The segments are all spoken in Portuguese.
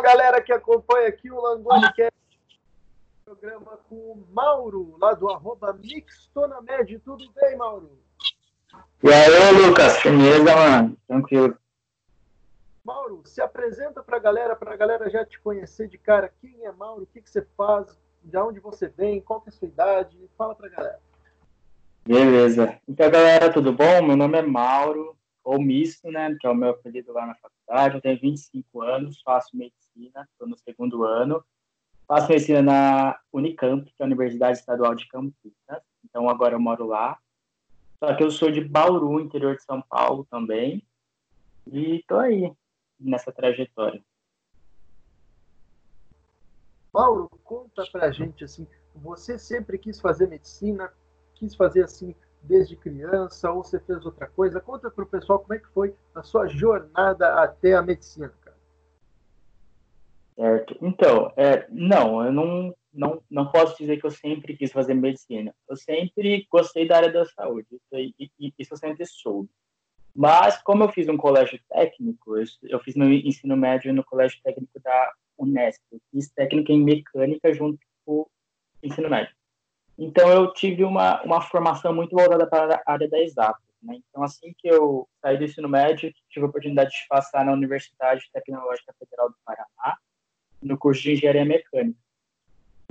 Galera que acompanha aqui o Langoni que é programa com o Mauro, lá do arroba Mixtonamed. Tudo bem, Mauro? E aí, Lucas? Firmeza, mano. Tranquilo. Mauro, se apresenta para a galera, para a galera já te conhecer de cara. Quem é Mauro? O que, que você faz? De onde você vem? Qual é a sua idade? Fala para a galera. Beleza. Então, galera, tudo bom? Meu nome é Mauro, ou Misto, né? Que é o meu apelido lá na faculdade. Eu tenho 25 anos, faço medicina, estou no segundo ano. Faço medicina na Unicamp, que é a Universidade Estadual de Campinas. Então, agora eu moro lá. Só que eu sou de Bauru, interior de São Paulo também. E tô aí, nessa trajetória. Mauro, conta pra gente, assim, você sempre quis fazer medicina, quis fazer assim desde criança, ou você fez outra coisa? Conta pro pessoal como é que foi a sua jornada até a medicina. Certo. Então, é, não, eu não, não, não posso dizer que eu sempre quis fazer medicina. Eu sempre gostei da área da saúde, isso, isso eu sempre soube. Mas, como eu fiz um colégio técnico, eu, fiz meu ensino médio no colégio técnico da Unesp. Eu fiz técnica em mecânica junto com o ensino médio. Então, eu tive uma, uma formação muito voltada para a área da exata. Né? Então, assim que eu saí do ensino médio, tive a oportunidade de passar na Universidade Tecnológica Federal do Paraná, no curso de Engenharia Mecânica.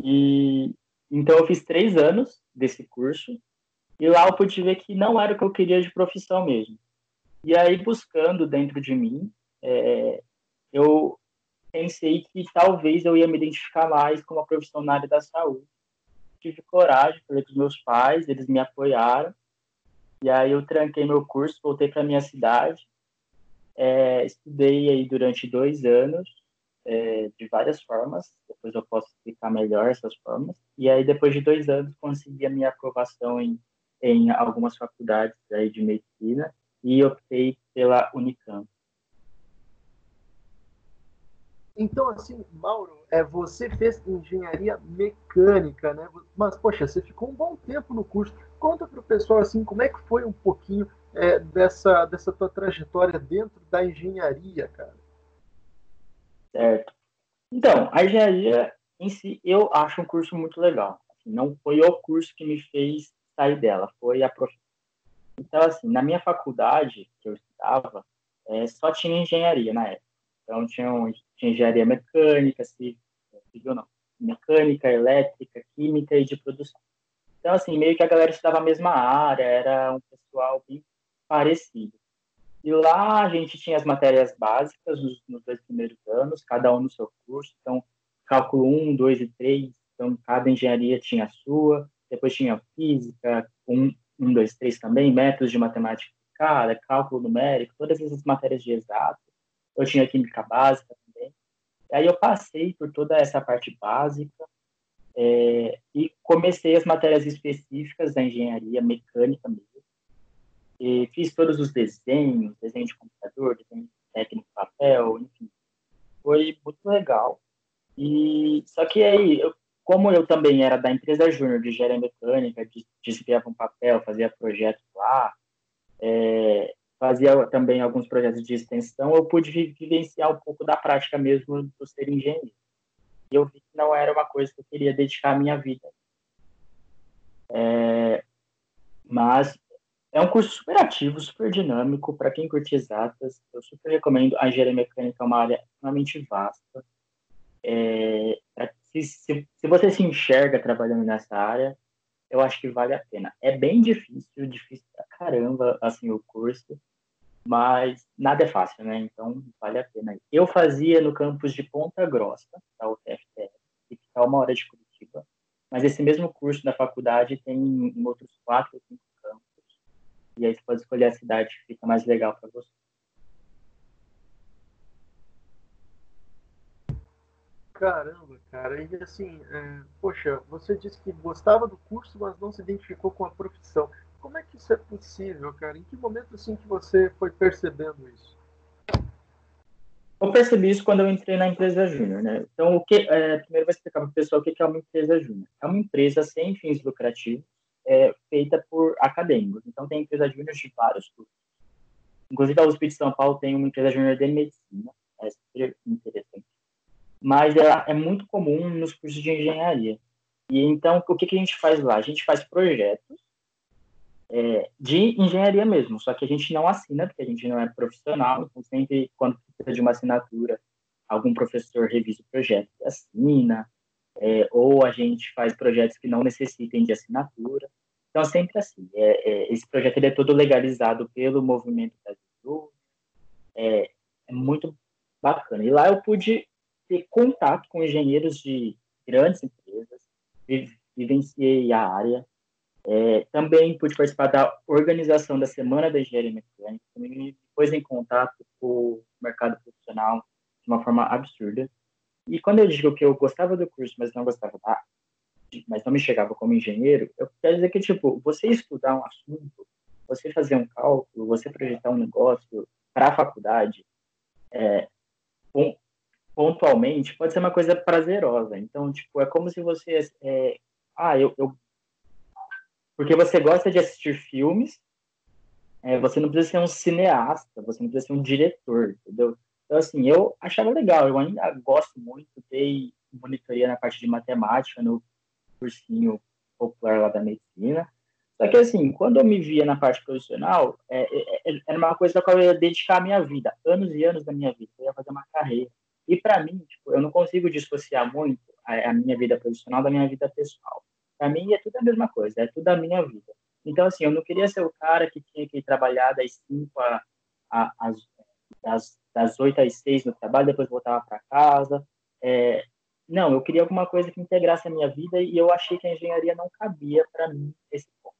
E então eu fiz três anos desse curso e lá eu pude ver que não era o que eu queria de profissão mesmo. E aí buscando dentro de mim, é, eu pensei que talvez eu ia me identificar mais com uma profissão na área da saúde. Tive coragem, falei com meus pais, eles me apoiaram. E aí eu tranquei meu curso, voltei para minha cidade, é, estudei aí durante dois anos é, de várias formas, depois eu posso explicar melhor essas formas. E aí, depois de dois anos, consegui a minha aprovação em, em algumas faculdades aí de medicina e optei pela Unicamp. Então, assim, Mauro, é, você fez engenharia mecânica, né? Mas, poxa, você ficou um bom tempo no curso. Conta para o pessoal, assim, como é que foi um pouquinho é, dessa, dessa tua trajetória dentro da engenharia, cara? Certo. Então, a engenharia em si, eu acho um curso muito legal. Não foi o curso que me fez sair dela, foi a profissão. Então, assim, na minha faculdade que eu estudava, é, só tinha engenharia na época. Então, tinha, tinha engenharia mecânica, civil, não, mecânica, elétrica, química e de produção. Então, assim, meio que a galera estudava a mesma área, era um pessoal bem parecido. E lá a gente tinha as matérias básicas nos, nos dois primeiros anos, cada um no seu curso. Então, cálculo 1, 2 e 3. Então, cada engenharia tinha a sua. Depois tinha física, 1, 1 2, 3 também, métodos de matemática aplicada, cálculo numérico, todas essas matérias de exato. Eu tinha química básica também. E aí eu passei por toda essa parte básica é, e comecei as matérias específicas da engenharia mecânica mesmo e fiz todos os desenhos, desenho de computador, desenho técnico papel, enfim. Foi muito legal. E só que aí, eu, como eu também era da empresa júnior de engenharia mecânica, desenvolvia um papel, fazia projetos lá, é, fazia também alguns projetos de extensão, eu pude vivenciar um pouco da prática mesmo do ser engenheiro. E eu vi que não era uma coisa que eu queria dedicar a minha vida. É, mas é um curso super ativo, super dinâmico, para quem curte exatas. Eu super recomendo. A engenharia mecânica é uma área extremamente vasta. É, se, se, se, você se enxerga trabalhando nessa área, eu acho que vale a pena. É bem difícil, difícil pra caramba, assim, o curso, mas nada é fácil, né? Então, vale a pena. Eu fazia no campus de Ponta Grossa, da UTFPR, que fica uma hora de Curitiba, mas esse mesmo curso da faculdade tem em outros quatro cinco e aí você pode escolher a cidade que fica mais legal para você. Caramba, cara, e assim, é, poxa, você disse que gostava do curso, mas não se identificou com a profissão. Como é que isso é possível, cara? Em que momento assim que você foi percebendo isso? Eu percebi isso quando eu entrei na empresa júnior, né? Então, o que, é, primeiro vou explicar para o pessoal o que é uma empresa júnior. É uma empresa sem fins lucrativos é, feita por acadêmicos. Então, tem empresa júnior de vários cursos. Inclusive, a USP de São Paulo tem uma empresa júnior de medicina, é super interessante. mas ela é muito comum nos cursos de engenharia. E então, o que, que a gente faz lá? A gente faz projetos é, de engenharia mesmo, só que a gente não assina, porque a gente não é profissional, então sempre quando precisa de uma assinatura, algum professor revisa o projeto e assina, é, ou a gente faz projetos que não necessitem de assinatura. Então, sempre assim, é, é esse projeto ele é todo legalizado pelo movimento Brasil, é, é muito bacana. E lá eu pude ter contato com engenheiros de grandes empresas, vivenciei a área, é, também pude participar da organização da Semana da Engenharia Mecânica, também me pôs em contato com o mercado profissional de uma forma absurda. E quando eu digo que eu gostava do curso, mas não gostava da mas não me chegava como engenheiro, eu quero dizer que, tipo, você estudar um assunto, você fazer um cálculo, você projetar um negócio para a faculdade, é, pontualmente, pode ser uma coisa prazerosa. Então, tipo, é como se você... É, ah, eu, eu porque você gosta de assistir filmes, é, você não precisa ser um cineasta, você não precisa ser um diretor, entendeu? Então, assim, eu achava legal, eu ainda gosto muito, dei monitoria na parte de matemática no cursinho popular lá da medicina. Só que, assim, quando eu me via na parte profissional, é, é, é era uma coisa a qual eu ia dedicar a minha vida, anos e anos da minha vida, eu ia fazer uma carreira. E, para mim, tipo, eu não consigo dissociar muito a, a minha vida profissional da minha vida pessoal. Para mim é tudo a mesma coisa, é tudo a minha vida. Então, assim, eu não queria ser o cara que tinha que trabalhar das 5 às das, das 8 às 6 no trabalho, depois voltava para casa. É, não, eu queria alguma coisa que integrasse a minha vida e eu achei que a engenharia não cabia para mim esse ponto.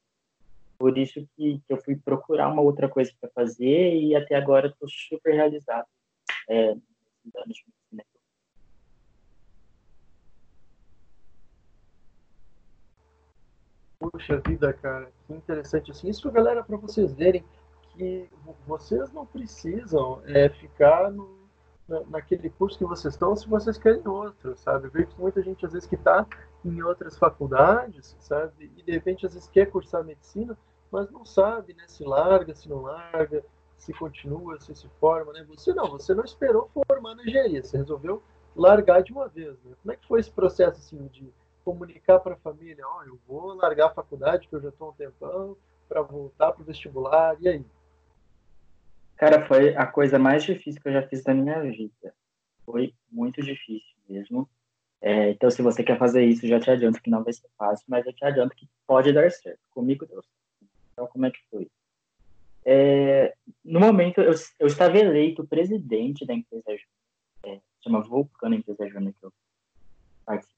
Por isso que, que, eu fui procurar uma outra coisa para fazer e até agora estou super realizado é, Puxa vida, cara, que interessante assim. Isso, galera, para vocês verem que vocês não precisam é, ficar no, na, naquele curso que vocês estão se vocês querem outro, sabe? Eu vejo muita gente, às vezes, que está em outras faculdades, sabe? E, de repente, às vezes, quer cursar medicina, mas não sabe, né? Se larga, se não larga, se continua, se se forma, né? Você não, você não esperou formar na engenharia, você resolveu largar de uma vez, né? Como é que foi esse processo, assim, de comunicar para a família, ó, oh, eu vou largar a faculdade, que eu já estou um tempão, para voltar para o vestibular, e aí? Cara, foi a coisa mais difícil que eu já fiz da minha vida. Foi muito difícil mesmo. É, então, se você quer fazer isso, já te adianto que não vai ser fácil, mas eu te adianto que pode dar certo. Comigo deu certo. Então, como é que foi? É, no momento, eu, eu estava eleito presidente da empresa, é, chama Vulcano Empresa Júnior, que eu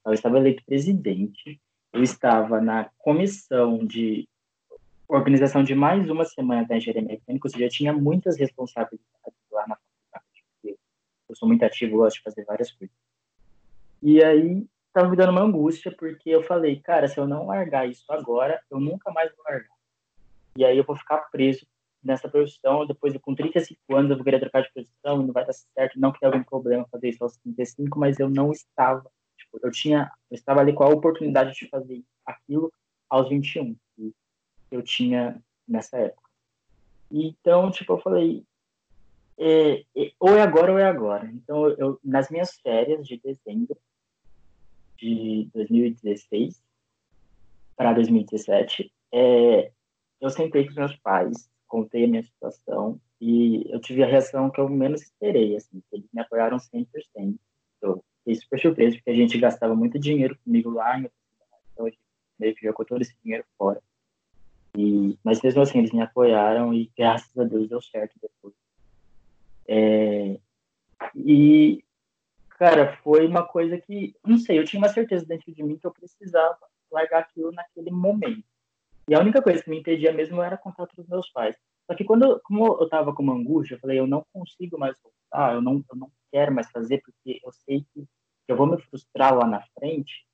eu estava eleito presidente, eu estava na comissão de organização de mais uma semana da engenharia mecânica, eu tinha muitas responsabilidades lá na faculdade, porque eu sou muito ativo, gosto de fazer várias coisas. E aí, estava me dando uma angústia, porque eu falei, cara, se eu não largar isso agora, eu nunca mais vou largar. E aí eu vou ficar preso nessa profissão, depois com 35 anos eu vou querer trocar de profissão, não vai dar certo, não que tenha algum problema fazer isso aos 35, mas eu não estava eu tinha, eu estava ali com a oportunidade de fazer aquilo aos 21, que eu tinha nessa época. Então, tipo, eu falei, é, é, ou é agora ou é agora. Então, eu, nas minhas férias de dezembro de 2016 para 2017, é, eu sentei com os meus pais, contei a minha situação e eu tive a reação que eu menos esperei, assim, eles me apoiaram 100%. Eu fiquei super surpreso, porque a gente gastava muito dinheiro comigo lá em então a gente meio que jogou todo esse dinheiro fora. E, mas mesmo assim, eles me apoiaram e graças a Deus deu certo depois. É, e, cara, foi uma coisa que, não sei, eu tinha uma certeza dentro de mim que eu precisava largar aquilo naquele momento. E a única coisa que me impedia mesmo era contato dos meus pais. Só que quando, como eu tava com uma angústia, eu falei, eu não consigo mais voltar, eu não, eu não quero mais fazer, porque eu sei que eu vou me frustrar lá na frente.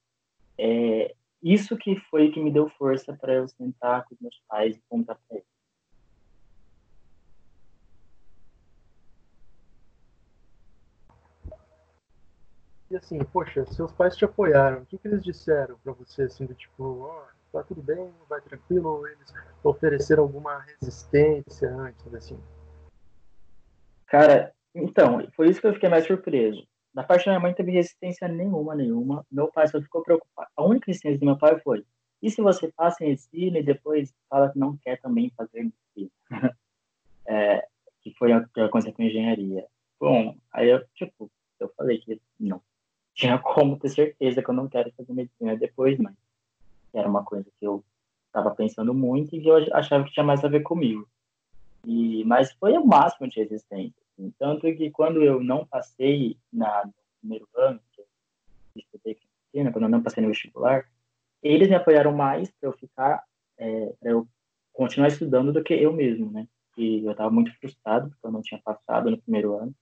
É, isso que foi que me deu força para eu sentar com os meus pais e contar para eles. E assim, poxa, seus pais te apoiaram, o que, que eles disseram para você, assim, do tipo, ó, oh, tá tudo bem, vai tranquilo, ou eles ofereceram alguma resistência antes, assim? Cara, então, foi isso que eu fiquei mais surpreso. Da parte da minha mãe teve resistência nenhuma, nenhuma. Meu pai só ficou preocupado. A única resistência do meu pai foi: e se você passa em medicina e depois fala que não quer também fazer medicina? é, que foi a que aconteceu com engenharia. Bom, aí eu, tipo, eu falei que não tinha como ter certeza que eu não quero fazer medicina depois, mas era uma coisa que eu estava pensando muito e eu achava que tinha mais a ver comigo. E, mas foi o máximo de resistência. Tanto que quando eu não passei na, no primeiro ano, que eu estudei medicina, quando eu não passei no vestibular, eles me apoiaram mais para eu ficar, é, para eu continuar estudando do que eu mesmo, né? E eu estava muito frustrado porque eu não tinha passado no primeiro ano.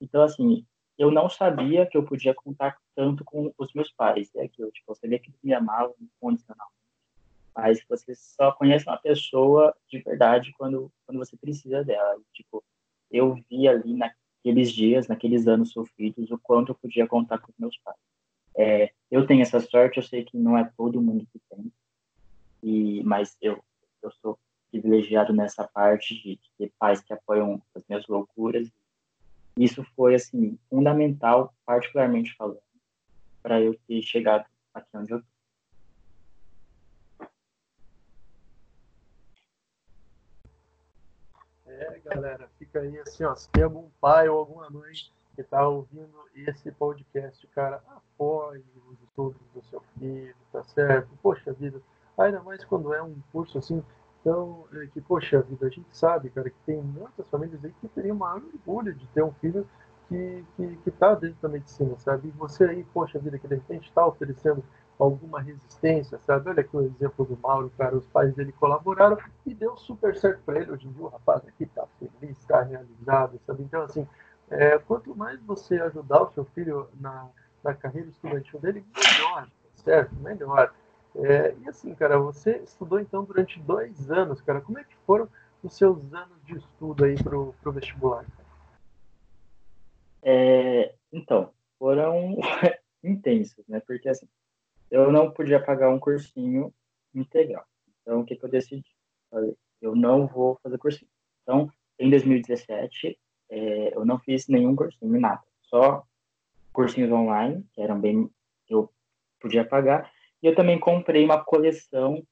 Então, assim, eu não sabia que eu podia contar tanto com os meus pais. É aquilo, tipo, você vê que eles me amavam incondicionalmente, mas você só conhece uma pessoa de verdade quando, quando você precisa dela. Tipo, eu vi ali naqueles dias, naqueles anos sofridos, o quanto eu podia contar com os meus pais. É, eu tenho essa sorte, eu sei que não é todo mundo que tem, e, mas eu, eu sou privilegiado nessa parte de, de ter pais que apoiam as minhas loucuras isso foi, assim, fundamental, particularmente falando, para eu ter chegado aqui onde eu estou. É, galera, fica aí assim, ó, se tem algum pai ou alguma mãe que está ouvindo esse podcast, cara, apoie os estudos do seu filho, tá certo? Poxa vida, ainda mais quando é um curso assim então, é que, poxa vida, a gente sabe, cara, que tem muitas famílias aí que teriam maior orgulho de ter um filho que que, que tá dentro da medicina, sabe? E você aí, poxa vida, que de repente está oferecendo alguma resistência, sabe? Olha aqui o exemplo do Mauro, cara, os pais dele colaboraram e deu super certo para ele. Hoje em dia o rapaz aqui está feliz, está realizado, sabe? Então, assim, é, quanto mais você ajudar o seu filho na, na carreira estudantil dele, melhor, certo? Melhor. É, e assim, cara, você estudou então durante dois anos, cara. Como é que foram os seus anos de estudo aí pro, pro vestibular? É, então, foram intensos, né? Porque assim, eu não podia pagar um cursinho integral. Então, o que, que eu decidi? Eu não vou fazer cursinho. Então, em 2017, é, eu não fiz nenhum cursinho, nada. Só cursinhos online, que eram bem. eu podia pagar e eu também comprei uma coleção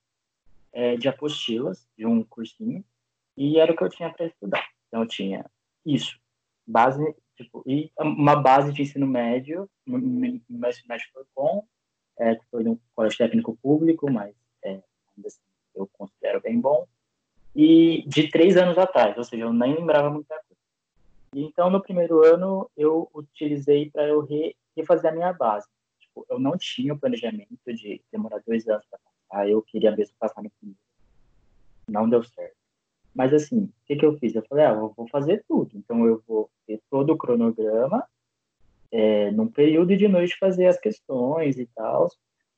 é, de apostilas de um cursinho e era o que eu tinha para estudar. Então eu tinha isso, base, tipo, e uma base de ensino médio, meu ensino médio foi bom, é, foi no colégio técnico público, mas é, assim, eu considero bem bom, e de três anos atrás, ou seja, eu nem lembrava muita coisa. Então, no primeiro ano, eu utilizei para eu re, refazer a minha base tipo, eu não tinha o planejamento de demorar dois anos para passar, eu queria mesmo passar no primeiro. Não deu certo. Mas assim, o que, que eu fiz? Eu falei, ah, eu vou fazer tudo. Então eu vou ter todo o cronograma, é, num período de noite fazer as questões e tal.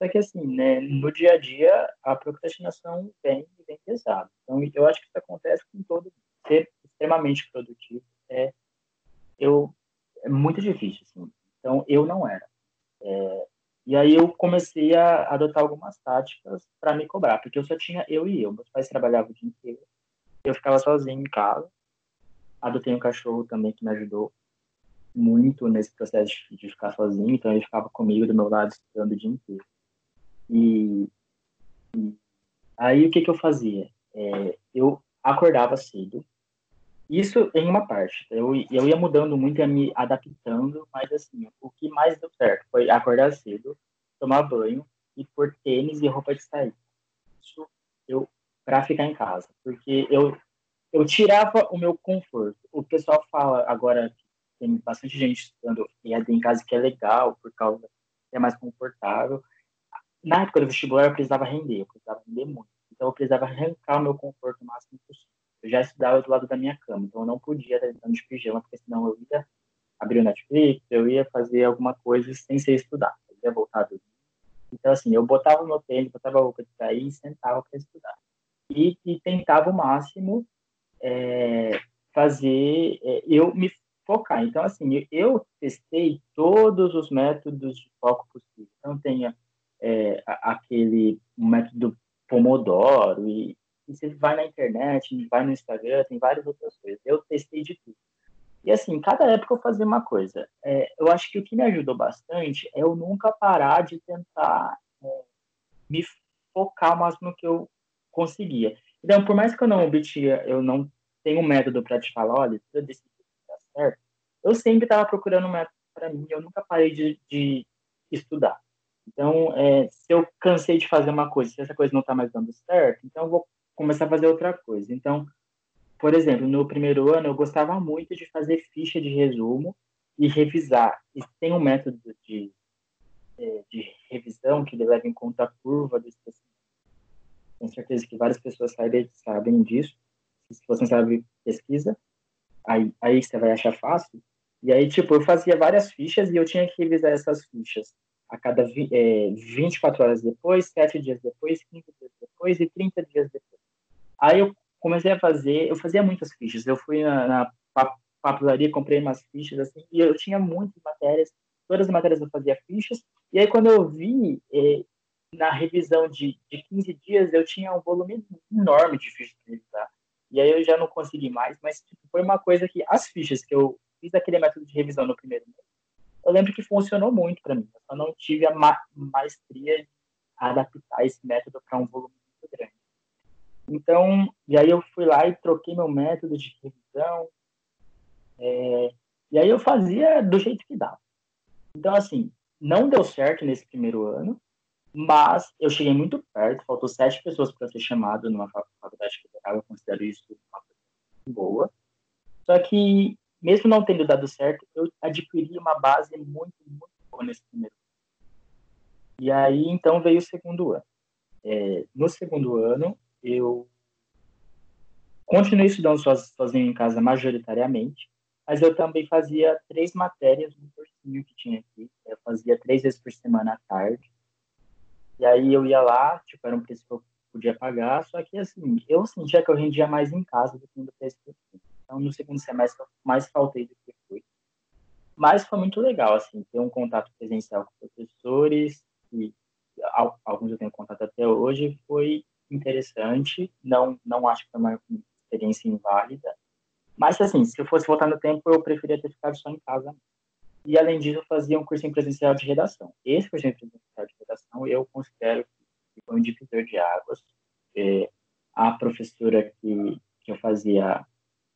Só que assim, né, no dia a dia, a procrastinação vem, vem pesada. Então eu acho que isso acontece com todo. Ser extremamente produtivo é, eu, é muito difícil, assim. Então eu não era. É, e aí eu comecei a adotar algumas táticas para me cobrar, porque eu só tinha eu e eu. Meus pais trabalhavam o dia inteiro. Eu ficava sozinho em casa. Adotei um cachorro também que me ajudou muito nesse processo de ficar sozinho, então ele ficava comigo do meu lado estudando o dia inteiro. E, e aí o que, que eu fazia? É, eu acordava cedo, isso em uma parte. Eu, eu ia mudando muito, ia me adaptando, mas assim, o que mais deu certo foi acordar cedo, tomar banho e pôr tênis e roupa de sair. Isso eu para ficar em casa, porque eu eu tirava o meu conforto. O pessoal fala agora tem bastante gente estudando EAD em casa que é legal por causa é mais confortável. Na época do vestibular eu precisava render, eu precisava render muito. Então eu precisava arrancar o meu conforto o máximo possível eu já estudava do lado da minha cama, então eu não podia estar entrando de pijama, porque senão eu ia abrir o Netflix, eu ia fazer alguma coisa sem ser estudar, eu ia voltar a dormir. Então, assim, eu botava o meu tênis, botava a roupa de sair e sentava para estudar. E, e, tentava o máximo é, fazer é, eu me focar. Então, assim, eu testei todos os métodos de foco possível. Então, tenha é, aquele método Pomodoro e e você vai na internet, vai no Instagram, tem várias outras coisas. Eu testei de tudo. E assim, cada época eu fazia uma coisa. É, eu acho que o que me ajudou bastante é eu nunca parar de tentar é, me focar o máximo que eu conseguia. Então, por mais que eu não obtinha, eu não tenho um método para te falar, olha, eu decidi certo, eu sempre estava procurando um método para mim, eu nunca parei de, de estudar. Então, é, se eu cansei de fazer uma coisa, se essa coisa não está mais dando certo, então eu vou começar a fazer outra coisa. Então, por exemplo, no primeiro ano eu gostava muito de fazer ficha de resumo e revisar. E tem um método de, é, de revisão que leva em conta a curva do especialista. Tenho certeza que várias pessoas sabem, sabem disso. Se você não sabe, pesquisa. Aí, aí você vai achar fácil. E aí, tipo, eu fazia várias fichas e eu tinha que revisar essas fichas a cada é, 24 horas depois, 7 dias depois, 15 dias depois e 30 dias depois. Aí eu comecei a fazer, eu fazia muitas fichas. Eu fui na, na papelaria, comprei umas fichas assim, e eu tinha muitas matérias, todas as matérias eu fazia fichas. E aí quando eu vi eh, na revisão de, de 15 dias, eu tinha um volume enorme de fichas para revisar. E aí eu já não consegui mais, mas tipo, foi uma coisa que as fichas que eu fiz aquele método de revisão no primeiro mês, eu lembro que funcionou muito para mim. Eu só não tive a ma maestria de adaptar esse método para um volume muito grande. Então, e aí eu fui lá e troquei meu método de revisão. É, e aí eu fazia do jeito que dava. Então, assim, não deu certo nesse primeiro ano, mas eu cheguei muito perto, faltou sete pessoas para ser chamado numa faculdade federal, eu considero isso uma coisa boa. Só que, mesmo não tendo dado certo, eu adquiri uma base muito, muito boa nesse primeiro. E aí, então, veio o segundo ano. É, no segundo ano, eu continuei estudando sozinho em casa majoritariamente, mas eu também fazia três matérias no cursinho que tinha aqui. Eu fazia três vezes por semana à tarde. E aí eu ia lá, tipo, era um preço que eu podia pagar, só que assim, eu sentia que eu rendia mais em casa do que no preço que eu. Então, no segundo semestre, eu mais faltei do que fui. Mas foi muito legal, assim, ter um contato presencial com professores, e alguns eu tenho contato até hoje, foi interessante. Não, não acho que foi uma experiência inválida. Mas, assim, se eu fosse voltar no tempo, eu preferia ter ficado só em casa. E, além disso, eu fazia um curso em presencial de redação. Esse curso em presencial de redação, eu considero que foi um divisor de águas. É, a professora que, que eu fazia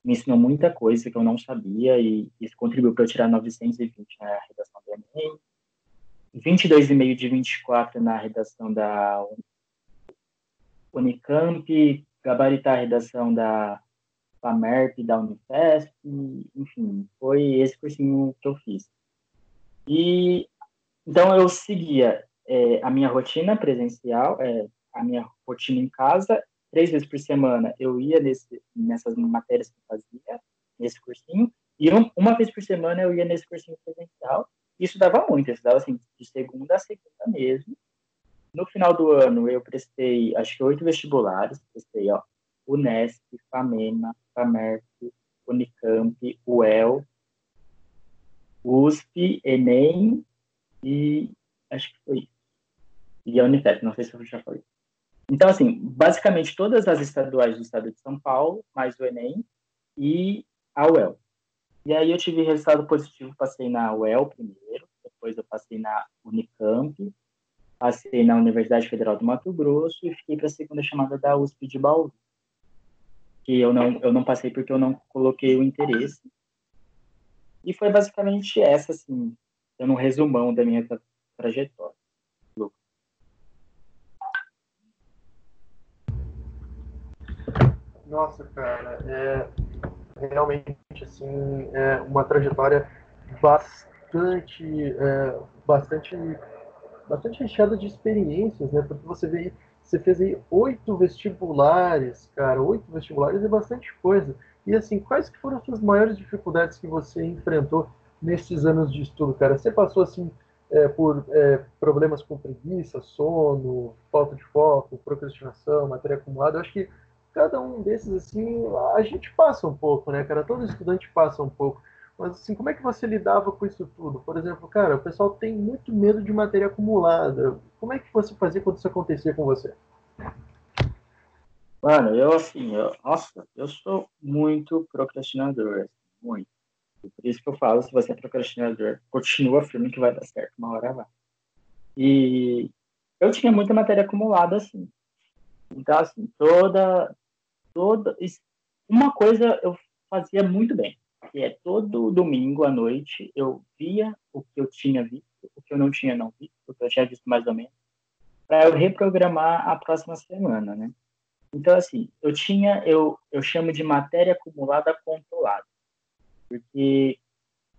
me ensinou muita coisa que eu não sabia e isso contribuiu para eu tirar 920 na redação do Enem, 22,5 de 24 na redação da Unicamp, gabaritar a redação da FAMERP, da Unifesp, enfim, foi esse cursinho que eu fiz. E então eu seguia é, a minha rotina presencial, é, a minha rotina em casa, três vezes por semana eu ia nesse, nessas matérias que eu fazia, nesse cursinho, e um, uma vez por semana eu ia nesse cursinho presencial. Isso dava muito, isso dava assim, de segunda a segunda mesmo. No final do ano, eu prestei, acho que oito vestibulares. Prestei, ó, Unesp, FAMEMA, FAMERP, Unicamp, UEL, USP, ENEM e acho que foi e a Unifesp, não sei se eu já falei. Então, assim, basicamente todas as estaduais do estado de São Paulo, mais o Enem e a UEL. E aí eu tive resultado positivo, passei na UEL primeiro, depois eu passei na Unicamp, Passei na Universidade Federal do Mato Grosso e fiquei para a segunda chamada da USP de Bauru. Que eu não, eu não passei porque eu não coloquei o interesse. E foi basicamente essa, assim, dando um resumão da minha trajetória. Nossa, cara, é realmente assim é uma trajetória bastante, é, bastante bastante recheada de experiências, né? Porque você vê, você fez aí oito vestibulares, cara, oito vestibulares é bastante coisa. E assim, quais que foram as suas maiores dificuldades que você enfrentou nesses anos de estudo, cara? Você passou assim é, por é, problemas com preguiça, sono, falta de foco, procrastinação, matéria acumulada? Eu acho que cada um desses assim a gente passa um pouco, né, cara? Todo estudante passa um pouco. Mas assim, como é que você lidava com isso tudo? Por exemplo, cara, o pessoal tem muito medo de matéria acumulada. Como é que você fazia quando isso acontecia com você? Mano, eu assim, eu, nossa, eu sou muito procrastinador, muito. Por isso que eu falo, se você é procrastinador, continua firme que vai dar certo, uma hora vai. E eu tinha muita matéria acumulada, assim. Então, assim, toda, toda... Uma coisa eu fazia muito bem, que é todo domingo à noite eu via o que eu tinha visto, o que eu não tinha não visto, o que eu tinha visto mais ou menos, para eu reprogramar a próxima semana, né? Então, assim, eu tinha, eu, eu chamo de matéria acumulada controlada, porque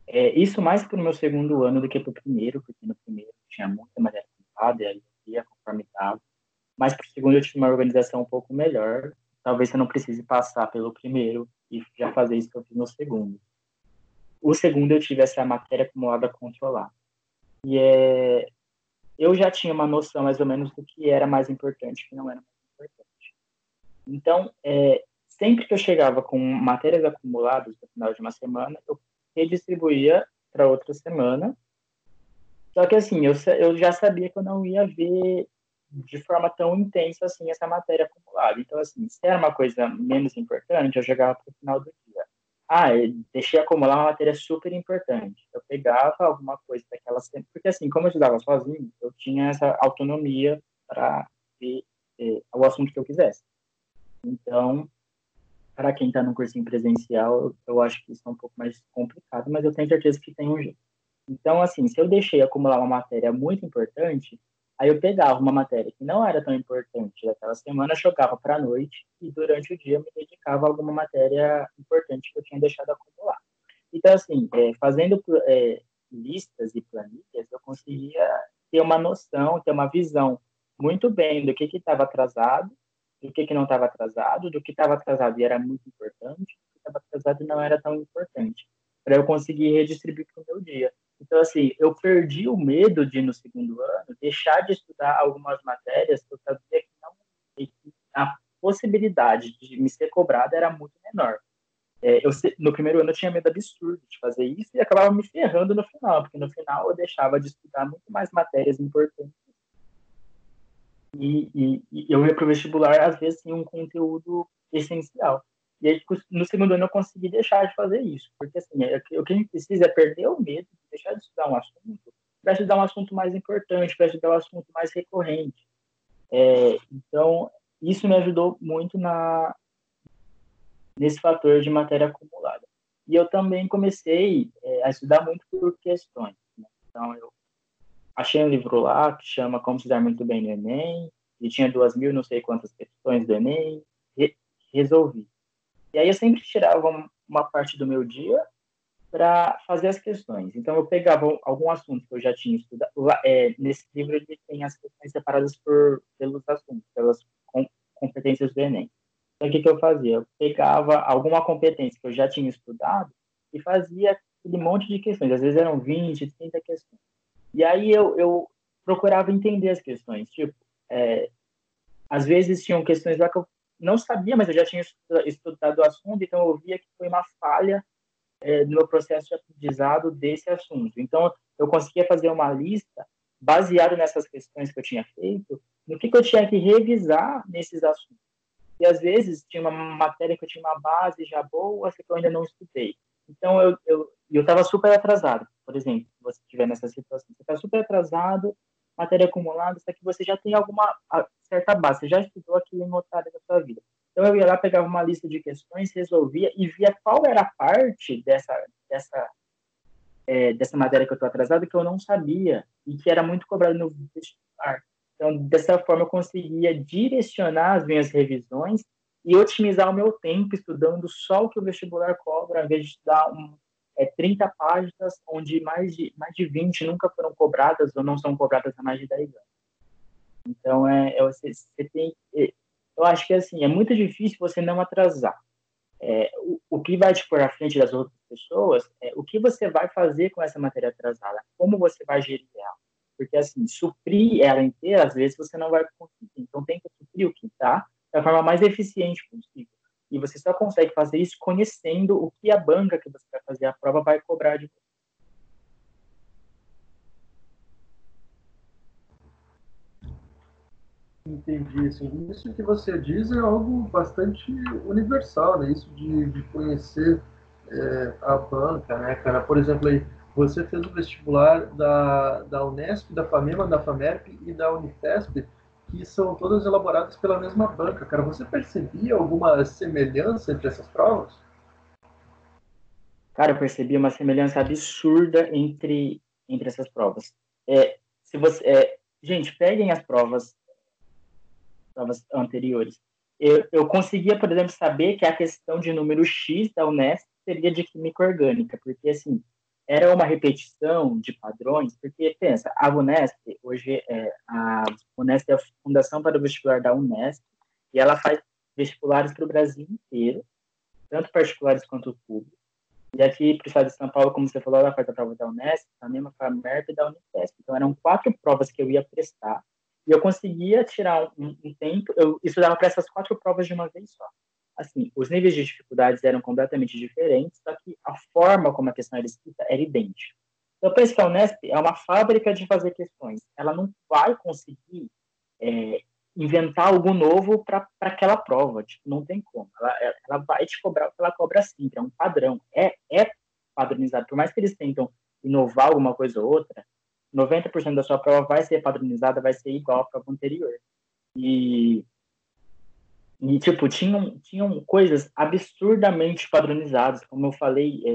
é, isso mais para o meu segundo ano do que para o primeiro, porque no primeiro tinha muita matéria acumulada, e aí eu ia conforme estava, mas para o segundo eu tive uma organização um pouco melhor, talvez você não precise passar pelo primeiro e já fazer isso que eu fiz no segundo. O segundo eu tive essa matéria acumulada controlada. E é, eu já tinha uma noção mais ou menos do que era mais importante e que não era mais. Então, é, sempre que eu chegava com matérias acumuladas no final de uma semana, eu redistribuía para outra semana. Só que assim, eu, eu já sabia que eu não ia ver de forma tão intensa assim essa matéria acumulada. Então, assim, se era uma coisa menos importante, eu jogava para o final do dia ah, eu deixei acumular uma matéria super importante. Eu pegava alguma coisa daquela porque assim, como eu estudava sozinho, eu tinha essa autonomia para ver eh, o assunto que eu quisesse. Então, para quem está no cursinho presencial, eu, acho que isso é um pouco mais complicado, mas eu tenho certeza que tem um jeito. Então, assim, se eu deixei acumular uma matéria muito importante, Aí eu pegava uma matéria que não era tão importante daquela semana, jogava para a noite e durante o dia me dedicava a alguma matéria importante que eu tinha deixado acumular. Então, assim, é, fazendo é, listas e planilhas, eu conseguia ter uma noção, ter uma visão muito bem do que estava atrasado, do que, que não estava atrasado, do que estava atrasado e era muito importante, do que estava atrasado e não era tão importante, para eu conseguir redistribuir para o meu dia. Então, assim, eu perdi o medo de, no segundo ano, deixar de estudar algumas matérias que eu sabia que não. a possibilidade de me ser cobrada era muito menor. É, eu, no primeiro ano eu tinha medo absurdo de fazer isso e acabava me ferrando no final, porque no final eu deixava de estudar muito mais matérias importantes. E, e, e eu ia para o vestibular, às vezes, sem um conteúdo essencial. E aí, no segundo ano, eu consegui deixar de fazer isso. Porque, assim, é, o que a gente precisa é perder o medo de deixar de estudar um assunto para estudar um assunto mais importante, para estudar um assunto mais recorrente. É, então, isso me ajudou muito na nesse fator de matéria acumulada. E eu também comecei é, a estudar muito por questões. Né? Então, eu achei um livro lá que chama Como se dar muito bem no Enem, e tinha duas mil não sei quantas questões do Enem, e resolvi. E aí eu sempre tirava uma parte do meu dia para fazer as questões. Então eu pegava algum assunto que eu já tinha estudado. É, nesse livro ele tem as questões separadas por pelos assuntos, pelas com, competências do Enem. Então o que, que eu fazia? Eu pegava alguma competência que eu já tinha estudado e fazia aquele monte de questões. Às vezes eram 20, 30 questões. E aí eu, eu procurava entender as questões. Tipo, é, às vezes tinham questões lá que eu não sabia, mas eu já tinha estudado o assunto, então eu via que foi uma falha é, no meu processo de aprendizado desse assunto. Então, eu conseguia fazer uma lista baseada nessas questões que eu tinha feito, no que, que eu tinha que revisar nesses assuntos. E às vezes tinha uma matéria que eu tinha uma base já boa, que eu ainda não estudei. Então eu eu estava super atrasado. Por exemplo, se você estiver nessa situação, você está super atrasado, matéria acumulada, só que você já tem alguma certa base, você já estudou aquilo em outra área da sua vida. Então eu ia lá, pegava uma lista de questões, resolvia e via qual era a parte dessa, dessa, é, dessa matéria que eu estou atrasado que eu não sabia e que era muito cobrado no vestibular. Então, dessa forma, eu conseguia direcionar as minhas revisões e otimizar o meu tempo estudando só o que o vestibular cobra, ao invés de estudar um, é, 30 páginas, onde mais de, mais de 20 nunca foram cobradas ou não são cobradas há mais de 10 anos. Então, é, é você, você, tem. É, eu acho que assim, é muito difícil você não atrasar. É, o, o, que vai te pôr à frente das outras pessoas é o que você vai fazer com essa matéria atrasada, como você vai gerir ela. Porque, assim, suprir ela inteira, às vezes você não vai conseguir. Então, tem que suprir o que está da forma mais eficiente possível. E você só consegue fazer isso conhecendo o que a banca que você vai fazer a prova vai cobrar de você. Entendi. Assim, isso que você diz é algo bastante universal, né? Isso de, de conhecer é, a banca, né, cara? Por exemplo, aí, você fez o vestibular da, da Unesp, da FAMEMA, da FAMERP e da Unifesp, que são todas elaboradas pela mesma banca, cara. Você percebia alguma semelhança entre essas provas? Cara, eu percebi uma semelhança absurda entre, entre essas provas. É, se você, é, gente, peguem as provas, provas anteriores. Eu, eu conseguia, por exemplo, saber que a questão de número X da Unesp seria de química orgânica, porque, assim, era uma repetição de padrões, porque, pensa, a Unesp, hoje, é, a Unesp é a Fundação para o Vestibular da Unesp, e ela faz vestibulares para o Brasil inteiro, tanto particulares quanto públicos. E aqui, para o estado de São Paulo, como você falou, ela faz a prova da Unesp, a mesma para a MERP e da Unifesp. Então, eram quatro provas que eu ia prestar, e eu conseguia tirar um, um tempo, eu estudava para essas quatro provas de uma vez só assim, os níveis de dificuldades eram completamente diferentes, só que a forma como a questão era escrita era idêntica. Então, penso que a Unesp é uma fábrica de fazer questões. Ela não vai conseguir é, inventar algo novo para aquela prova. Tipo, não tem como. Ela, ela vai te cobrar o que ela cobra sempre. É um padrão. É, é padronizado. Por mais que eles tentam inovar alguma coisa ou outra, 90% da sua prova vai ser padronizada, vai ser igual à prova anterior. E e, tipo, tinham, tinham coisas absurdamente padronizadas. Como eu falei, é,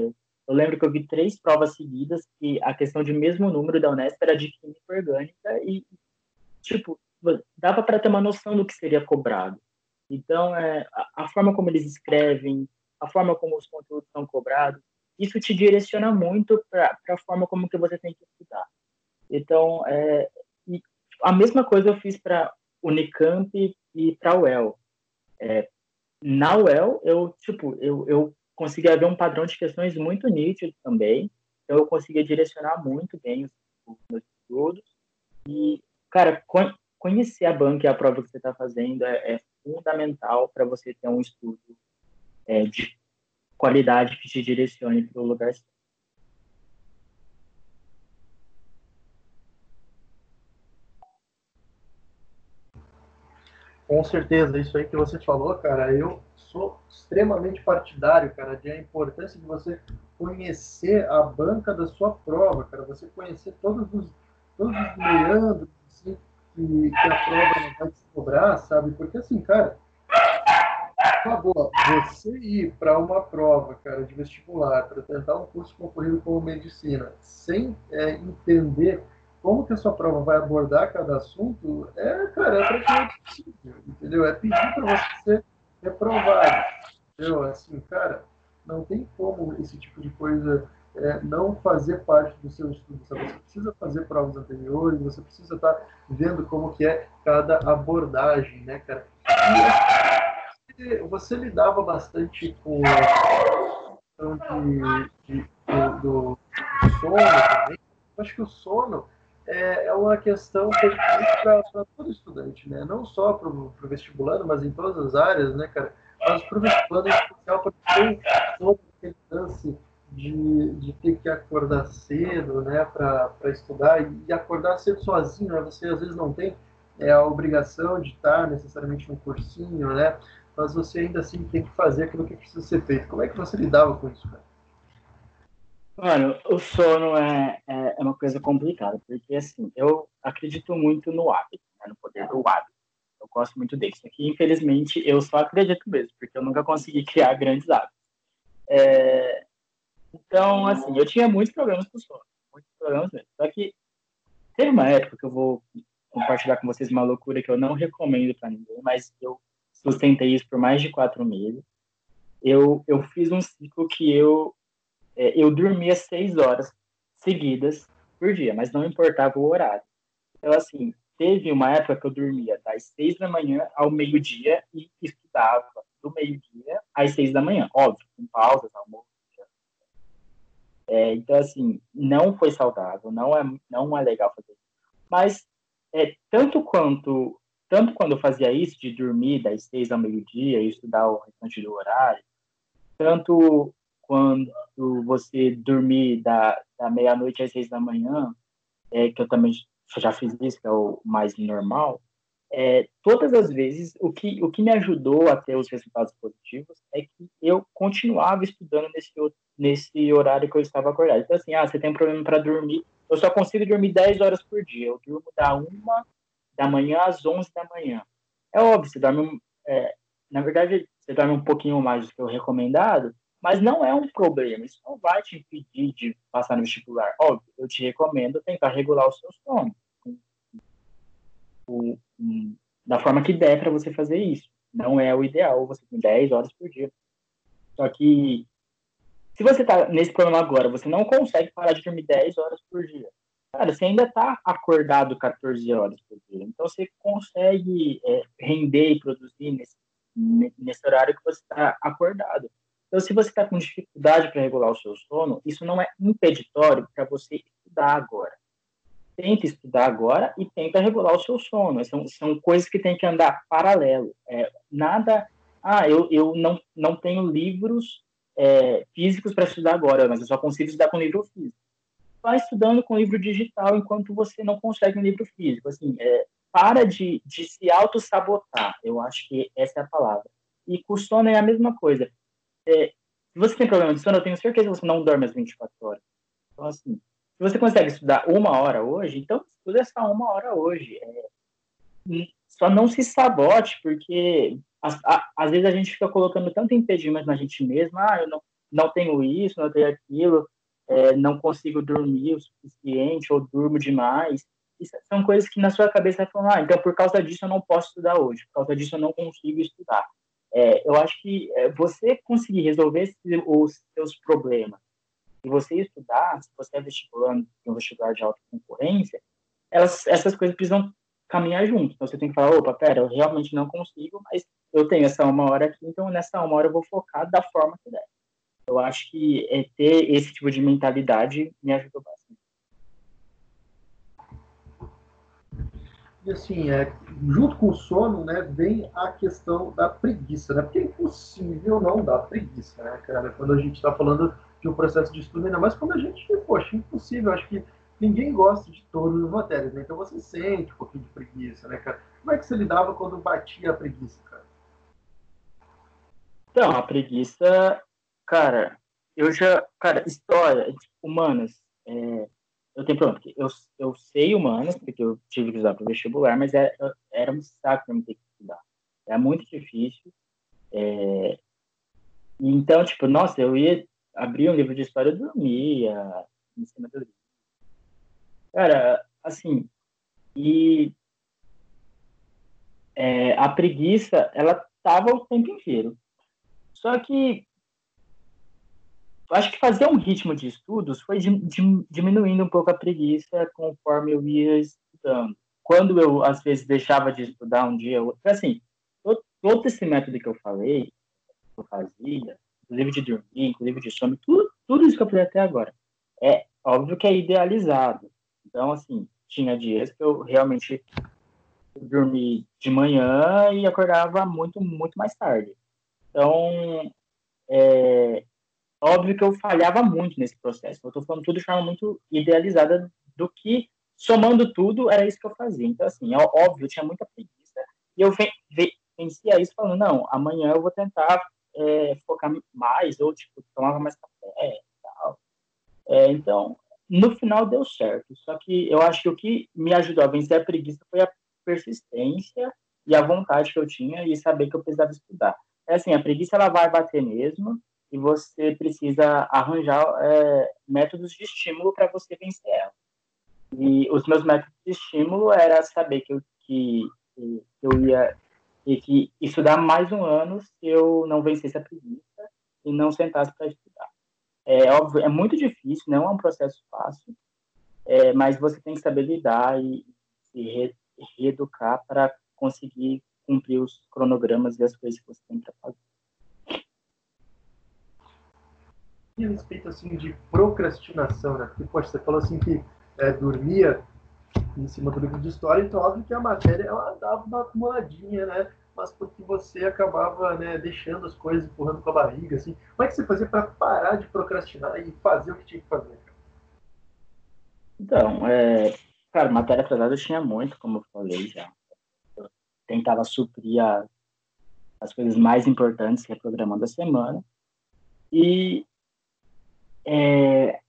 eu lembro que eu vi três provas seguidas que a questão de mesmo número da Unesp era de química orgânica e, tipo, dava para ter uma noção do que seria cobrado. Então, é, a, forma como eles escrevem, a forma como os conteúdos são cobrados, isso te direciona muito para a forma como que você tem que estudar. Então, é, a mesma coisa eu fiz para Unicamp e para UEL. É, na UEL, eu, tipo, eu, eu conseguia ver um padrão de questões muito nítido também, então eu conseguia direcionar muito bem os, meus estudos, e, cara, con conhecer a banca e a prova que você está fazendo é, é fundamental para você ter um estudo é, de qualidade que te direcione para o lugar certo. Com certeza, isso aí que você falou, cara, eu sou extremamente partidário, cara, de a importância de você conhecer a banca da sua prova, cara, você conhecer todos os, todos os meandros assim, que, que a prova vai te cobrar, sabe? Porque assim, cara, favor, você ir para uma prova, cara, de vestibular, para tentar um curso concorrido como medicina, sem é, entender como que a sua prova vai abordar cada assunto, é, cara, é praticamente possível, entendeu? É pedir para você ser reprovado, entendeu? Assim, cara, não tem como esse tipo de coisa é, não fazer parte do seu estudo, sabe? Você precisa fazer provas anteriores, você precisa estar tá vendo como que é cada abordagem, né, cara? E você lidava bastante com a questão de, de, do, do sono também. Acho que o sono é, é uma questão para todo estudante, né? Não só para o vestibulando, mas em todas as áreas, né, cara? Mas para o vestibulando em especial, porque tem todo aquele lance de, de ter que acordar cedo, né, para estudar e, e acordar cedo sozinho, né? Você às vezes não tem é, a obrigação de estar necessariamente no cursinho, né? Mas você ainda assim tem que fazer aquilo que precisa ser feito. Como é que você lidava com isso, cara? Mano, o sono é, é, é, uma coisa complicada, porque assim, eu acredito muito no hábito, né, no poder do hábito. Eu gosto muito disso. Aqui, infelizmente, eu só acredito mesmo, porque eu nunca consegui criar grandes hábitos. É... Então, assim, eu tinha muitos problemas com o sono, muitos problemas mesmo. Só que teve uma época que eu vou compartilhar com vocês uma loucura que eu não recomendo para ninguém, mas eu sustentei isso por mais de quatro meses. Eu, eu fiz um ciclo que eu é, eu dormia seis horas seguidas por dia, mas não importava o horário. Então, assim, teve uma época que eu dormia das seis da manhã ao meio-dia e estudava do meio-dia às seis da manhã, óbvio, com pausas, almoço. É, então, assim, não foi saudável, não é, não é legal fazer isso. Mas, é, tanto quanto tanto quando eu fazia isso, de dormir das seis ao meio-dia e estudar o restante do horário, tanto quando você dormir da, da meia-noite às seis da manhã, é, que eu também já fiz isso, que é o mais normal, é, todas as vezes, o que, o que me ajudou a ter os resultados positivos é que eu continuava estudando nesse nesse horário que eu estava acordado. Então, assim, ah, você tem um problema para dormir. Eu só consigo dormir 10 horas por dia. Eu durmo da 1 da manhã às 11 da manhã. É óbvio, você dorme. É, na verdade, você dorme um pouquinho mais do que o recomendado, mas não é um problema. Isso não vai te impedir de passar no vestibular. Óbvio, eu te recomendo tentar regular o seu sono. Da forma que der para você fazer isso. Não é o ideal, você tem 10 horas por dia. Só que se você está nesse problema agora, você não consegue parar de dormir 10 horas por dia. Cara, você ainda está acordado 14 horas por dia. Então você consegue é, render e produzir nesse, nesse horário que você está acordado. Então, se você está com dificuldade para regular o seu sono, isso não é impeditório para você estudar agora. Tenta estudar agora e tenta regular o seu sono. São, são coisas que têm que andar paralelo. É, nada. Ah, eu, eu não, não tenho livros é, físicos para estudar agora, mas eu só consigo estudar com livro físico. Vai estudando com livro digital enquanto você não consegue um livro físico. Assim, é, para de, de se auto-sabotar. Eu acho que essa é a palavra. E com sono é a mesma coisa. É, se você tem problema de sono, eu tenho certeza que você não dorme as 24 horas. Então, assim, se você consegue estudar uma hora hoje, então estuda essa uma hora hoje. É, só não se sabote, porque às, vezes a gente fica colocando tanto impedimento na gente mesmo, ah, eu não, não tenho isso, não tenho aquilo, é, não consigo dormir o suficiente, ou durmo demais. São coisas que na sua cabeça falam, ah, então por causa disso eu não posso estudar hoje, por causa disso eu não consigo estudar. É, eu acho que é, você conseguir resolver os seus problemas e você estudar, se você é vestibulando um vestibular de alta concorrência, elas, essas coisas precisam caminhar junto. Então você tem que falar, opa, pera, eu realmente não consigo, mas eu tenho essa uma hora aqui, então nessa uma hora eu vou focar da forma que der. Eu acho que é, ter esse tipo de mentalidade me ajudou bastante. E assim, é, junto com o sono, né, vem a questão da preguiça, né? Porque é impossível não dar preguiça, né, cara? Quando a gente está falando de um processo de estudo, ainda mais quando a gente, poxa, impossível. Acho que ninguém gosta de todas as matérias, né? Então você sente um pouquinho de preguiça, né, cara? Como é que você lidava quando batia a preguiça, cara? Então, a preguiça, cara, eu já, cara, história, tipo, humanas, é, eu tenho problema, porque eu, eu sei humanas, porque eu tive que usar para vestibular, mas era, é, era um saco para mim ter que estudar. Era muito difícil. É, então, tipo, nossa, eu ia abrir um livro de história, eu dormia em cima do livro. Cara, assim, e é, a preguiça, ela tava o tempo inteiro. Só que acho que fazer um ritmo de estudos foi diminuindo um pouco a preguiça conforme eu ia estudando. Quando eu, às vezes, deixava de estudar um dia, outro, assim, todo esse método que eu falei, que eu fazia, inclusive de dormir, inclusive de sono, tudo, tudo isso que eu falei até agora, é óbvio que é idealizado. Então, assim, tinha dias que eu realmente dormi de manhã e acordava muito, muito mais tarde. Então, é, óbvio que eu falhava muito nesse processo. Eu estou falando tudo de forma muito idealizada do que, somando tudo, era isso que eu fazia. Então, assim, é óbvio, eu tinha muita preguiça. E eu vencia isso falando, não, amanhã eu vou tentar é, focar mais, ou, tipo, tomava mais café e tal. É, então, no final deu certo. Só que eu acho que o que me ajudou a vencer a preguiça foi a persistência e a vontade que eu tinha e saber que eu precisava estudar. É assim, a preguiça ela vai bater mesmo, e você precisa arranjar é, métodos de estímulo para você vencer ela. E os meus métodos de estímulo era saber que eu, que, que eu ia e que estudar mais um ano se eu não vencesse a preguiça e não sentasse para estudar. É óbvio, é muito difícil, não é um processo fácil, é, mas você tem que saber lidar e se re, reeducar para conseguir cumprir os cronogramas e as coisas que você tem para fazer a respeito assim de procrastinação, né? Porque, poxa, você falou assim que é, dormia em cima do livro de história, então óbvio que a matéria ela dava uma acumuladinha, né? Mas porque você acabava né, deixando as coisas empurrando com a barriga, assim. Como é que você fazia para parar de procrastinar e fazer o que tinha que fazer? Então, é, cara, matéria atrasada eu tinha muito, como eu falei já. Eu tentava suprir a, as coisas mais importantes, reprogramando a semana. E é,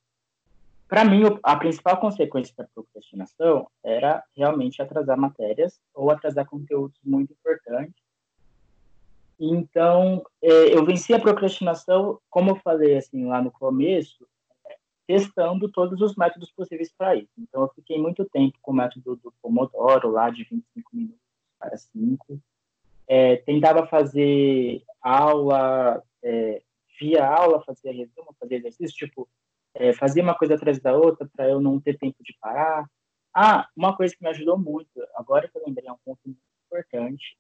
para mim, a principal consequência da procrastinação era realmente atrasar matérias ou atrasar conteúdos muito importantes. Então, é, eu venci a procrastinação, como eu falei assim lá no começo, testando todos os métodos possíveis para isso. Então, eu fiquei muito tempo com o método do Pomodoro, lá de 25 minutos para 5. É, tentava fazer aula, é, via aula, fazia resumo, fazia exercício, tipo, é, fazia uma coisa atrás da outra para eu não ter tempo de parar. Ah, uma coisa que me ajudou muito, agora que eu lembrei, é um ponto muito importante,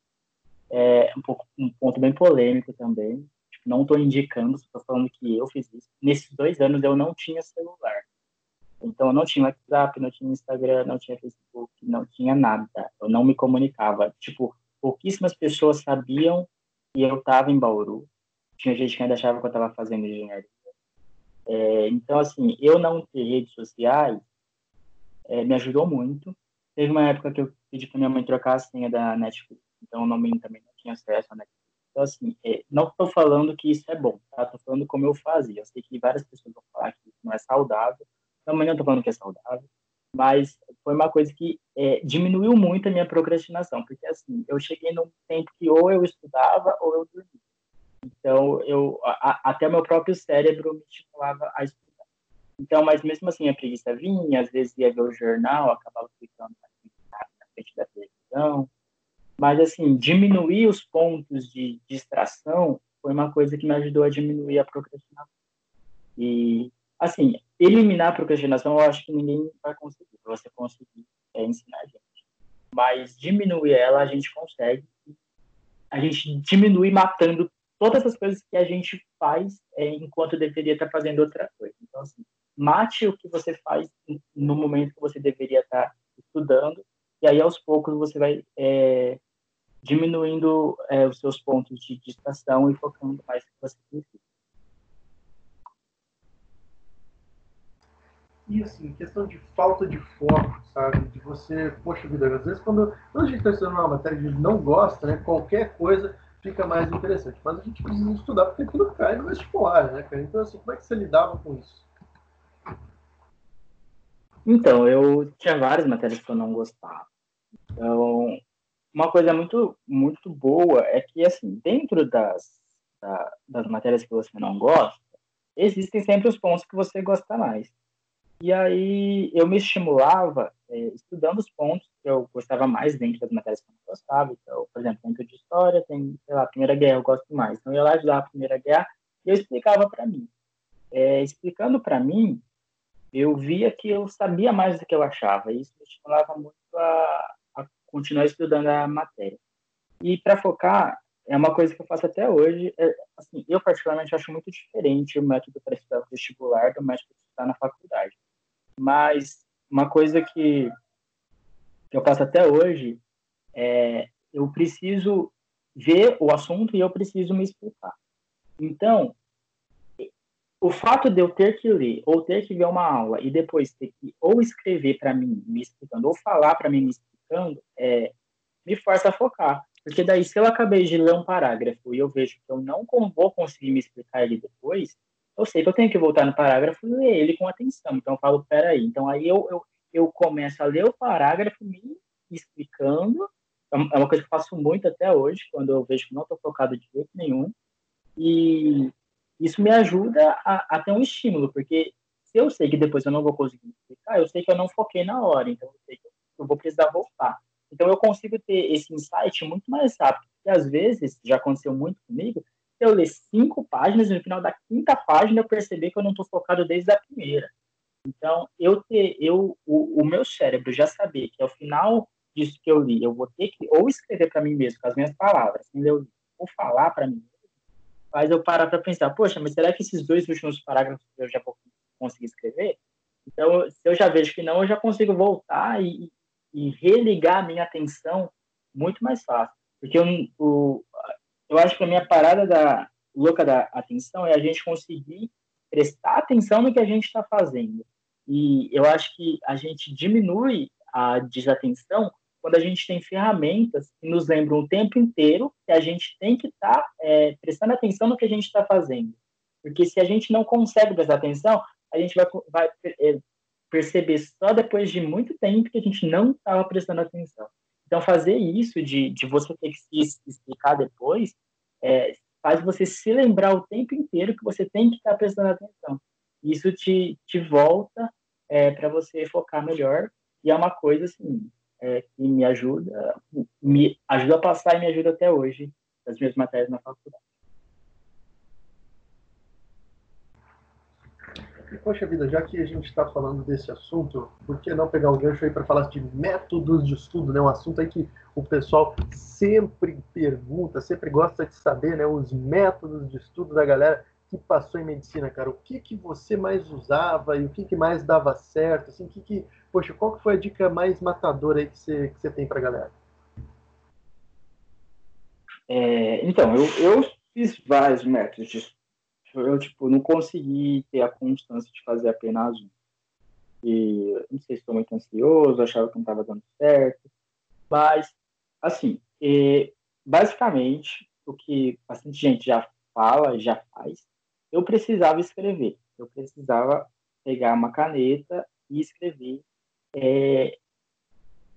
é um, pouco, um ponto bem polêmico também, tipo, não estou indicando, estou falando que eu fiz isso. Nesses dois anos eu não tinha celular. Então eu não tinha WhatsApp, não tinha Instagram, não tinha Facebook, não tinha nada. Eu não me comunicava. Tipo, pouquíssimas pessoas sabiam que eu estava em Bauru. Tinha gente que ainda achava que eu estava fazendo engenharia. É, então, assim, eu não ter redes sociais é, me ajudou muito. Teve uma época que eu pedi para minha mãe trocar a senha da Netflix, então o nome também não tinha acesso à Netflix. Então, assim, é, não estou falando que isso é bom, tá? Falando como eu fazia. Eu sei que várias pessoas vão falar que isso não é saudável. Também não estou falando que é saudável, mas foi uma coisa que é, diminuiu muito a minha procrastinação, porque, assim, eu cheguei num tempo que ou eu estudava ou eu dormia. Então, eu, a, até meu próprio cérebro me estimulava a estudar. Então, mas mesmo assim, a preguiça vinha, às vezes ia ver o jornal, acabava ficando na frente da televisão. Mas, assim, diminuir os pontos de distração foi uma coisa que me ajudou a diminuir a procrastinação. E, assim, eliminar a procrastinação, eu acho que ninguém vai conseguir. Você conseguir é, ensinar a gente. Mas diminuir ela, a gente consegue. A gente diminui matando todas as coisas que a gente faz é, enquanto deveria estar fazendo outra coisa. Então, assim, mate o que você faz no momento que você deveria estar estudando, e aí aos poucos você vai é, diminuindo é, os seus pontos de distração e focando mais no que você precisa. E assim, questão de falta de foco, sabe? De você, poxa vida, às vezes quando, quando a gente está estudando uma matéria que a gente não gosta, né? Qualquer coisa fica mais interessante. Mas a gente precisa estudar porque aquilo cai no vestibular, né, cara? Então, assim, como é que você lidava com isso? Então, eu tinha várias matérias que eu não gostava. Então, uma coisa muito, muito boa é que, assim, dentro das, da, das matérias que você não gosta, existem sempre os pontos que você gosta mais. E aí eu me estimulava é, estudando os pontos que eu gostava mais dentro das matérias que eu não gostava. Então, por exemplo, dentro de história tem, sei lá, Primeira Guerra eu gosto mais. Então eu ia lá estudar a Primeira Guerra e eu explicava para mim. É, explicando para mim, eu via que eu sabia mais do que eu achava. E isso me estimulava muito a, a continuar estudando a matéria. E para focar, é uma coisa que eu faço até hoje. É, assim, eu, particularmente, acho muito diferente o método para estudar o vestibular do método para estudar na faculdade. Mas uma coisa que, que eu faço até hoje é eu preciso ver o assunto e eu preciso me explicar. Então, o fato de eu ter que ler ou ter que ver uma aula e depois ter que ou escrever para mim me explicando ou falar para mim me explicando, é, me força a focar. Porque daí, se eu acabei de ler um parágrafo e eu vejo que eu não vou conseguir me explicar ele depois, eu sei que eu tenho que voltar no parágrafo e ler ele com atenção. Então eu falo, peraí. Então aí eu, eu, eu começo a ler o parágrafo me explicando. É, é uma coisa que eu faço muito até hoje, quando eu vejo que não estou focado de jeito nenhum. E isso me ajuda a, a, ter um estímulo, porque se eu sei que depois eu não vou conseguir explicar, eu sei que eu não foquei na hora, então eu sei que eu vou precisar voltar. Então eu consigo ter esse insight muito mais rápido. E às vezes, já aconteceu muito comigo, eu ler cinco páginas no final da quinta página eu perceber que eu não estou focado desde a primeira. Então, eu ter, eu, o, o, meu cérebro já saber que ao final disso que eu li, eu vou ter que ou escrever para mim mesmo com as minhas palavras, ou falar para mim faz eu parar para pensar, poxa, mas será que esses dois últimos parágrafos eu já vou conseguir escrever? Então, se eu já vejo que não, eu já consigo voltar e, e religar a minha atenção muito mais fácil. Porque eu, o, eu acho que a minha parada da louca da atenção é a gente conseguir prestar atenção no que a gente está fazendo. E eu acho que a gente diminui a desatenção quando a gente tem ferramentas que nos lembram o tempo inteiro que a gente tem que estar tá, é, prestando atenção no que a gente está fazendo. Porque se a gente não consegue prestar atenção, a gente vai, vai é, perceber só depois de muito tempo que a gente não estava prestando atenção. Então, fazer isso de, de você ter que se explicar depois é, faz você se lembrar o tempo inteiro que você tem que estar prestando atenção. Isso te, te volta é, para você focar melhor e é uma coisa assim é, que me ajuda, me ajuda a passar e me ajuda até hoje as minhas matérias na faculdade. Poxa vida, já que a gente está falando desse assunto, por que não pegar um gancho aí para falar de métodos de estudo, né? Um assunto aí que o pessoal sempre pergunta, sempre gosta de saber, né? Os métodos de estudo da galera que passou em medicina, cara. O que que você mais usava e o que que mais dava certo? Assim, que que, poxa, qual que foi a dica mais matadora aí que você, que você tem para galera? É, então, eu, eu fiz vários métodos de estudo eu, tipo, não consegui ter a constância de fazer apenas um. E não sei se estou muito ansioso, achava que não estava dando certo. Mas, assim, basicamente, o que bastante gente já fala, já faz, eu precisava escrever. Eu precisava pegar uma caneta e escrever é,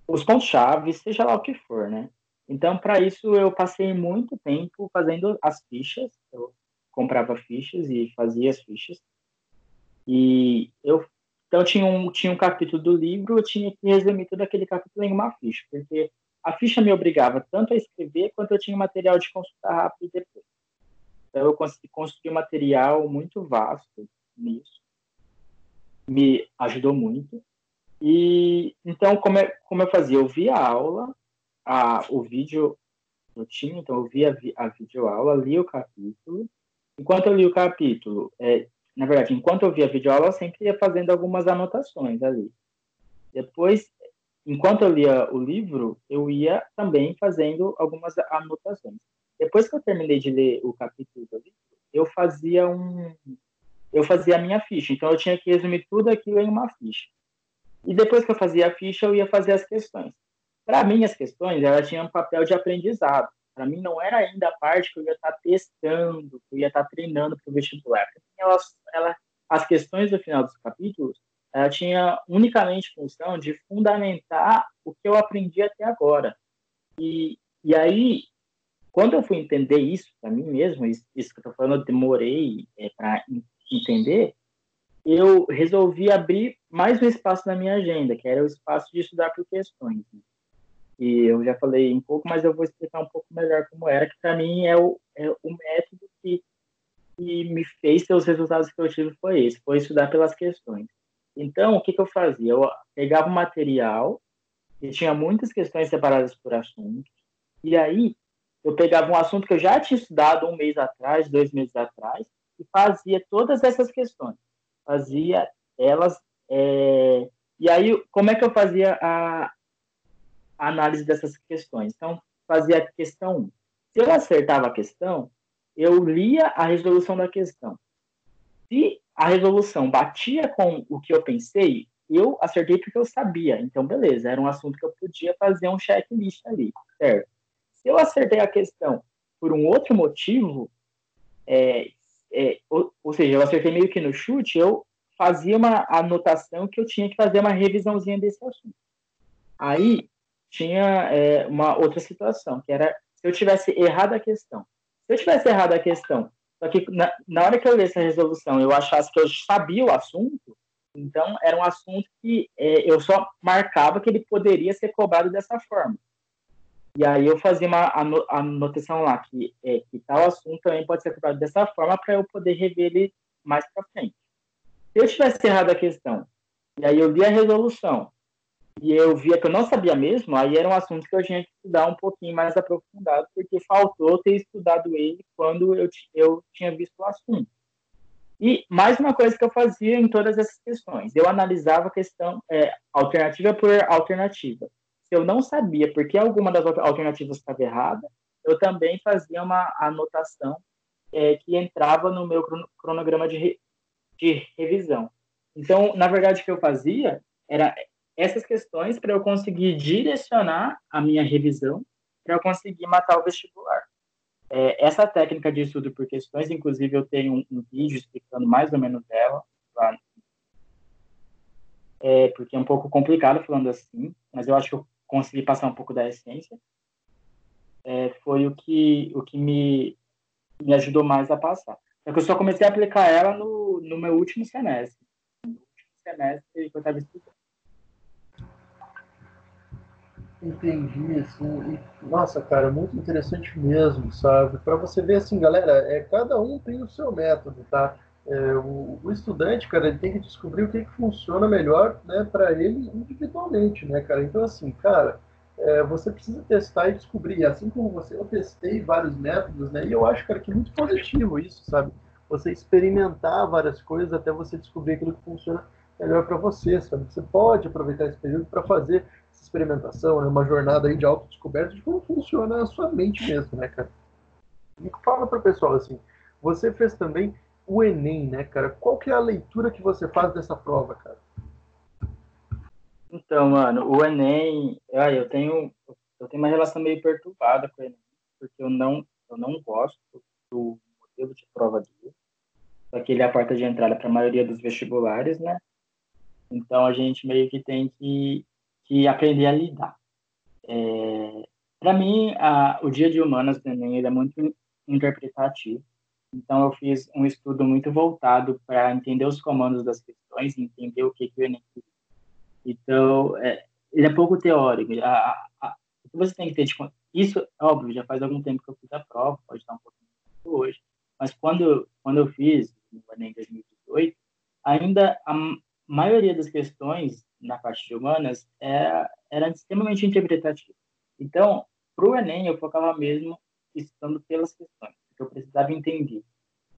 os pontos-chave, seja lá o que for, né? Então, para isso, eu passei muito tempo fazendo as fichas. Eu comprava fichas e fazia as fichas. E eu então tinha um tinha um capítulo do livro, eu tinha que resumir todo aquele capítulo em uma ficha, porque a ficha me obrigava tanto a escrever quanto eu tinha material de consultar rápido depois. Então eu consegui construir um material muito vasto nisso. Me ajudou muito. E então como, é, como eu fazia, eu via a aula, a, o vídeo eu tinha, então eu via a, a videoaula, lia o capítulo, enquanto eu li o capítulo, é, na verdade, enquanto eu via a videoaula, eu sempre ia fazendo algumas anotações ali. Depois, enquanto eu lia o livro, eu ia também fazendo algumas anotações. Depois que eu terminei de ler o capítulo do livro, eu fazia um eu fazia a minha ficha. Então eu tinha que resumir tudo aquilo em uma ficha. E depois que eu fazia a ficha, eu ia fazer as questões. Para mim, as questões, elas tinham um papel de aprendizado. Para mim, não era ainda a parte que eu ia estar tá testando, que eu ia estar tá treinando para o vestibular. Elas, ela, as questões do final dos capítulos, ela tinha unicamente função de fundamentar o que eu aprendi até agora. E, e aí, quando eu fui entender isso para mim mesmo, isso, isso que eu estou falando, eu demorei é, para entender, eu resolvi abrir mais um espaço na minha agenda, que era o espaço de estudar por questões. Né? Que eu já falei um pouco, mas eu vou explicar um pouco melhor como era, que para mim é o, é o método que, que me fez ter os resultados que eu tive foi esse, foi estudar pelas questões. Então, o que, que eu fazia? Eu pegava o material, e tinha muitas questões separadas por assuntos, e aí eu pegava um assunto que eu já tinha estudado um mês atrás, dois meses atrás, e fazia todas essas questões. Fazia elas. É... E aí, como é que eu fazia a, a análise dessas questões. Então, fazia a questão 1. Se eu acertava a questão, eu lia a resolução da questão. Se a resolução batia com o que eu pensei, eu acertei porque eu sabia. Então, beleza, era um assunto que eu podia fazer um checklist ali, certo? Se eu acertei a questão por um outro motivo, é, é, ou, ou, seja, eu acertei meio que no chute, eu fazia uma anotação que eu tinha que fazer uma revisãozinha desse assunto. Aí, tinha é, uma outra situação, que era se eu tivesse errado a questão. Se eu tivesse errado a questão, só que na, na hora que eu lesse a resolução eu achasse que eu sabia o assunto, então era um assunto que é, eu só marcava que ele poderia ser cobrado dessa forma. E aí eu fazia uma anotação lá, que, é, que tal assunto também pode ser cobrado dessa forma para eu poder rever ele mais para frente. Se eu tivesse errado a questão, e aí eu li a resolução, e eu via que eu não sabia mesmo, aí era um assunto que eu tinha que estudar um pouquinho mais aprofundado, porque faltou ter estudado ele quando eu, eu tinha visto o assunto. E mais uma coisa que eu fazia em todas essas questões, eu analisava a questão é, alternativa por alternativa. Se eu não sabia por que alguma das alternativas estava errada, eu também fazia uma anotação é, que entrava no meu cronograma de, re, de revisão. Então, na verdade, o que eu fazia era essas questões para eu conseguir direcionar a minha revisão, para eu conseguir matar o vestibular. É, essa técnica de estudo por questões, inclusive, eu tenho um, um vídeo explicando mais ou menos dela, lá, é, porque é um pouco complicado falando assim, mas eu acho que eu consegui passar um pouco da essência. É, foi o que, o que me, me ajudou mais a passar. Só que eu só comecei a aplicar ela no, no meu último semestre. No último semestre que eu estava estudando. Entendi, assim, e, nossa, cara, muito interessante mesmo, sabe? Para você ver, assim, galera, é, cada um tem o seu método, tá? É, o, o, estudante, cara, ele tem que descobrir o que, que funciona melhor, né, para ele individualmente, né, cara? Então, assim, cara, é, você precisa testar e descobrir, assim como você, eu testei vários métodos, né, e eu acho, cara, que é muito positivo isso, sabe? Você experimentar várias coisas até você descobrir aquilo que funciona melhor para você, sabe? Você pode aproveitar esse período para fazer experimentação, é uma jornada aí de autodescoberta de como funciona a sua mente mesmo, né, cara? E fala para o pessoal assim, você fez também o Enem, né, cara? Qual que é a leitura que você faz dessa prova, cara? Então, mano, o Enem, ah, eu tenho eu tenho uma relação meio perturbada com o Enem, porque eu não eu não gosto do modelo de prova dele, só que ele é a porta de entrada para a maioria dos vestibulares, né? Então a gente meio que tem que que aprender a lidar. É, Para mim, a, o dia de humanas do Enem é muito interpretativo. Então, eu fiz um estudo muito voltado para entender os comandos das questões e entender o que, que o Enem. Então, é, ele é pouco teórico. A, a, você tem que ter de conta. Isso, óbvio, já faz algum tempo que eu fiz a prova, pode estar um pouquinho hoje. Mas quando, quando eu fiz no Enem 2018, ainda maioria das questões na parte de humanas era, é, era extremamente interpretativa. Então, para o Enem, eu focava mesmo estudando pelas questões, porque eu precisava entender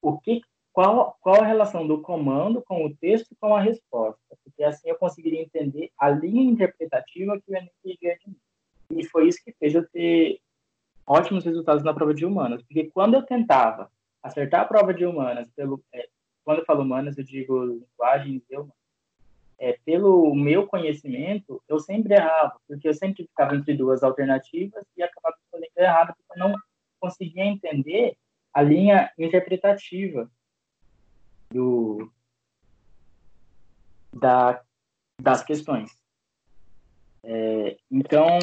o que, qual, qual a relação do comando com o texto com a resposta, porque assim eu conseguiria entender a linha interpretativa que o Enem pedia de mim. E foi isso que fez eu ter ótimos resultados na prova de humanas, porque quando eu tentava acertar a prova de humanas, pelo, é, quando eu falo humanas, eu digo linguagens e humanas, é, pelo meu conhecimento, eu sempre errava, porque eu sempre ficava entre duas alternativas e acabava escolhendo errado, porque eu não conseguia entender a linha interpretativa do, da, das questões. É, então,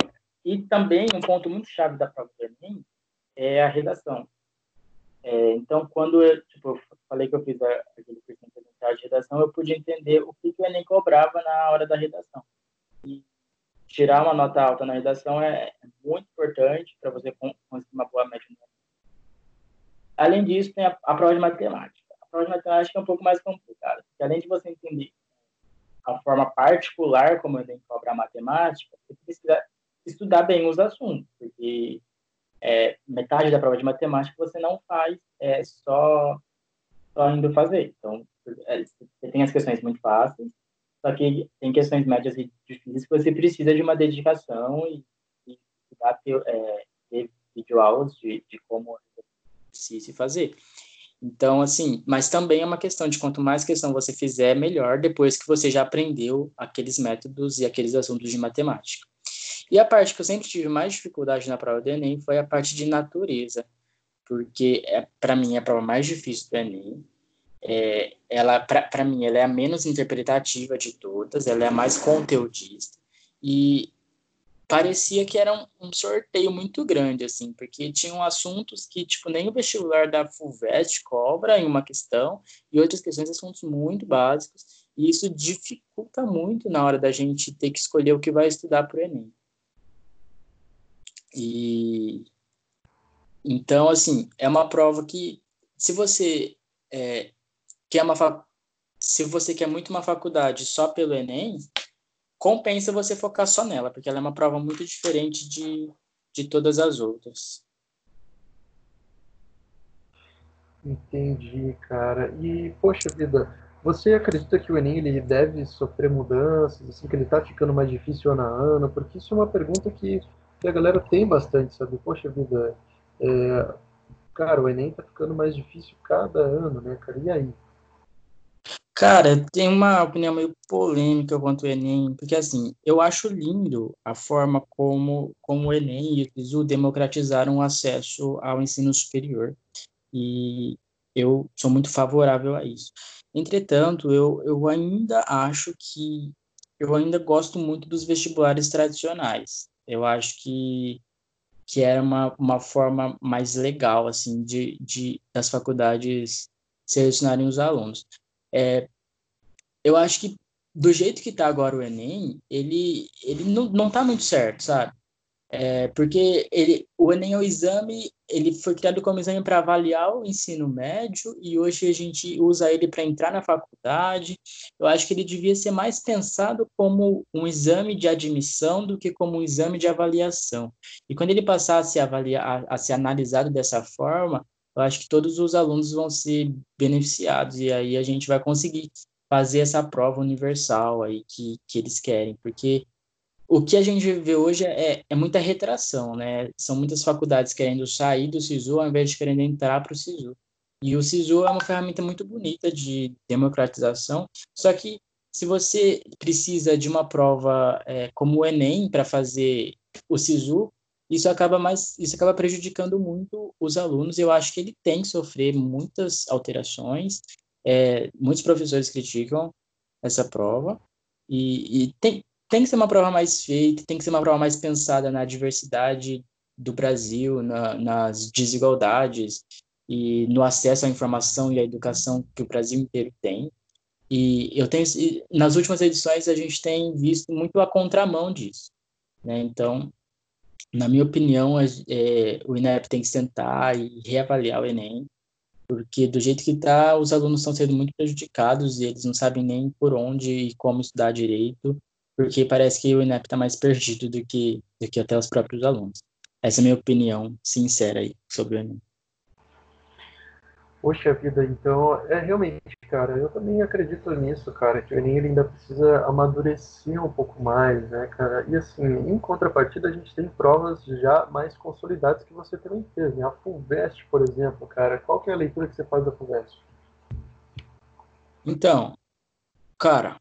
e também um ponto muito chave da prova do Enem é a redação. É, então, quando eu, tipo, eu falei que eu fiz aquele curso de redação, eu pude entender o que, que o Enem cobrava na hora da redação. E tirar uma nota alta na redação é, muito importante para você conseguir uma boa média. Além disso, tem a, a, prova de matemática. A prova de matemática é um pouco mais complicada, porque além de você entender a forma particular como o Enem cobra a matemática, você precisa estudar bem os assuntos, porque é, metade da prova de matemática você não faz é, só, só indo fazer. Então, você tem as questões muito fáceis, só que tem questões médias e difíceis que você precisa de uma dedicação e, e ter, é, videoaulas de, de como precisa fazer. Então, assim, mas também é uma questão de quanto mais questão você fizer, melhor depois que você já aprendeu aqueles métodos e aqueles assuntos de matemática. E a parte que eu sempre tive mais dificuldade na prova do Enem foi a parte de natureza, porque é, para mim é a prova mais difícil do Enem é, ela para mim ela é a menos interpretativa de todas, ela é a mais conteudista e parecia que era um, um, sorteio muito grande assim, porque tinham assuntos que tipo nem o vestibular da Fulvestre cobra em uma questão e outras questões assuntos muito básicos e isso dificulta muito na hora da gente ter que escolher o que vai estudar para o Enem. E então assim é uma prova que se você é, que é uma fac... se você quer muito uma faculdade só pelo Enem, compensa você focar só nela, porque ela é uma prova muito diferente de, de todas as outras. Entendi, cara. E, poxa vida, você acredita que o Enem ele deve sofrer mudanças, assim, que ele está ficando mais difícil ano a ano? Porque isso é uma pergunta que, que a galera tem bastante, sabe? Poxa vida, é... cara, o Enem está ficando mais difícil cada ano, né, cara? E aí? Cara, tem uma opinião meio polêmica quanto ao Enem, porque assim, eu acho lindo a forma como, como o Enem e o SISU democratizaram o acesso ao ensino superior. E eu sou muito favorável a isso. Entretanto, eu, eu ainda acho que eu ainda gosto muito dos vestibulares tradicionais. Eu acho que, que era uma, uma forma mais legal, assim, de, de das faculdades selecionarem os alunos. É, eu acho que do jeito que está agora o Enem, ele, ele não, não tá muito certo, sabe? É, porque ele, o Enem é o exame, ele foi criado como exame para avaliar o ensino médio e hoje a gente usa ele para entrar na faculdade. Eu acho que ele devia ser mais pensado como um exame de admissão do que como um exame de avaliação. E quando ele passar a avaliar, a, a ser analisado dessa forma, eu acho que todos os alunos vão ser beneficiados e aí a gente vai conseguir fazer essa prova universal aí que, que eles querem, porque o que a gente vê hoje é, é muita retração, né? São muitas faculdades querendo sair do SISU ao invés de querendo entrar para o SISU. E o SISU é uma ferramenta muito bonita de democratização, só que se você precisa de uma prova é, como o Enem para fazer o SISU, isso acaba mais isso acaba prejudicando muito os alunos. Eu acho que ele tem que sofrer muitas alterações. É, muitos professores criticam essa prova e, e, tem, tem que ser uma prova mais feita, tem que ser uma prova mais pensada na diversidade do Brasil, na, nas desigualdades e no acesso à informação e à educação que o Brasil inteiro tem. E eu tenho nas últimas edições a gente tem visto muito a contramão disso, né? Então, na minha opinião, é, o INEP tem que sentar e reavaliar o Enem, porque do jeito que está, os alunos estão sendo muito prejudicados e eles não sabem nem por onde e como estudar direito, porque parece que o INEP está mais perdido do que, do que até os próprios alunos. Essa é a minha opinião sincera aí sobre o Enem. Poxa vida, então, é realmente, cara, eu também acredito nisso, cara, que o Enem ele ainda precisa amadurecer um pouco mais, né, cara? E assim, em contrapartida, a gente tem provas já mais consolidadas que você também fez, né? A FUVEST, por exemplo, cara, qual que é a leitura que você faz da FUVEST? Então, cara,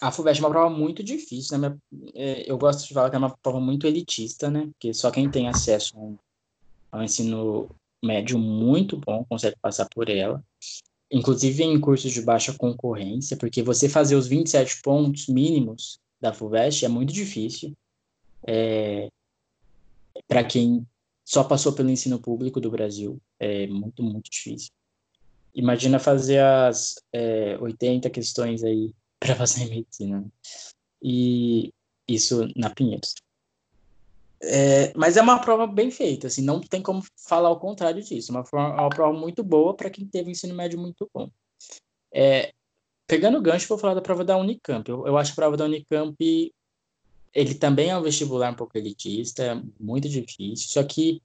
a FUVEST é uma prova muito difícil, né? É, eu gosto de falar que é uma prova muito elitista, né? Porque só quem tem acesso ao ensino médio muito bom, consegue passar por ela. Inclusive em cursos de baixa concorrência, porque você fazer os 27 pontos mínimos da FUVEST é muito difícil. É, para quem só passou pelo ensino público do Brasil, é muito, muito difícil. Imagina fazer as é, 80 questões aí para fazer medicina. E isso na Pinheiros. É, mas é uma prova bem feita, assim, não tem como falar o contrário disso. Uma, uma prova muito boa para quem teve um ensino médio muito bom. É, pegando o gancho, vou falar da prova da Unicamp. Eu, eu acho a prova da Unicamp ele também é um vestibular um pouco elitista, é muito difícil, só que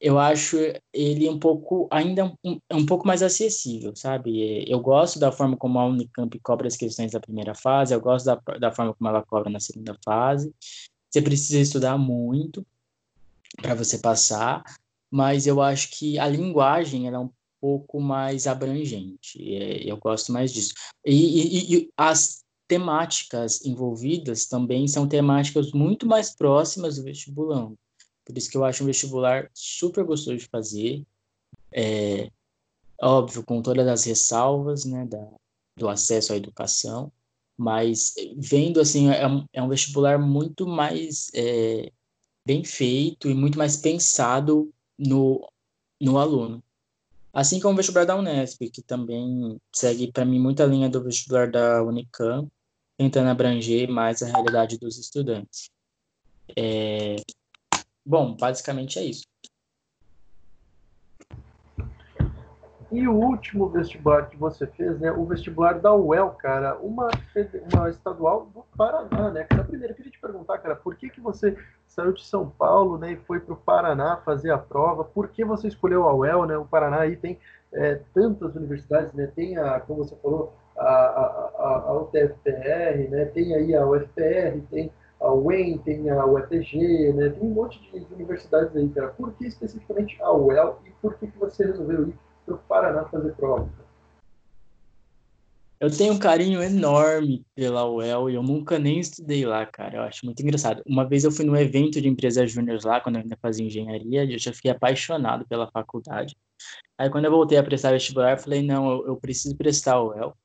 eu acho ele um pouco ainda um, um pouco mais acessível, sabe? Eu gosto da forma como a Unicamp cobra as questões da primeira fase, eu gosto da, da forma como ela cobra na segunda fase, você precisa estudar muito para você passar, mas eu acho que a linguagem é um pouco mais abrangente. É, eu gosto mais disso. E, e, e, as temáticas envolvidas também são temáticas muito mais próximas do vestibulando. Por isso que eu acho um vestibular super gostoso de fazer. É, óbvio, com todas as ressalvas né, da, do acesso à educação, mas vendo assim é um, é um vestibular muito mais é, bem feito e muito mais pensado no, no aluno. Assim como o vestibular da Unesp, que também segue para mim muita linha do vestibular da Unicamp, tentando abranger mais a realidade dos estudantes. É... Bom, basicamente é isso. E o último vestibular que você fez, né? O vestibular da UEL, cara, uma, uma estadual do Paraná, né? Cara, primeiro, eu queria te perguntar, cara, por que, que você saiu de São Paulo, né? E foi para o Paraná fazer a prova? Por que você escolheu a UEL, né? O Paraná aí tem é, tantas universidades, né? Tem a, como você falou, a, a, a UTFPR, né? Tem aí a UFPR, tem a UEM, tem a UFG, né? Tem um monte de universidades aí, cara. Por que especificamente a UEL e por que, que você resolveu ir para o Paraná fazer prova. Eu tenho um carinho enorme pela UEL e eu nunca nem estudei lá, cara. Eu acho muito engraçado. Uma vez eu fui num evento de empresas júniores lá, quando eu ainda fazia engenharia, e eu já fiquei apaixonado pela faculdade. Aí quando eu voltei a prestar vestibular, eu falei, não, eu, eu preciso prestar a UEL.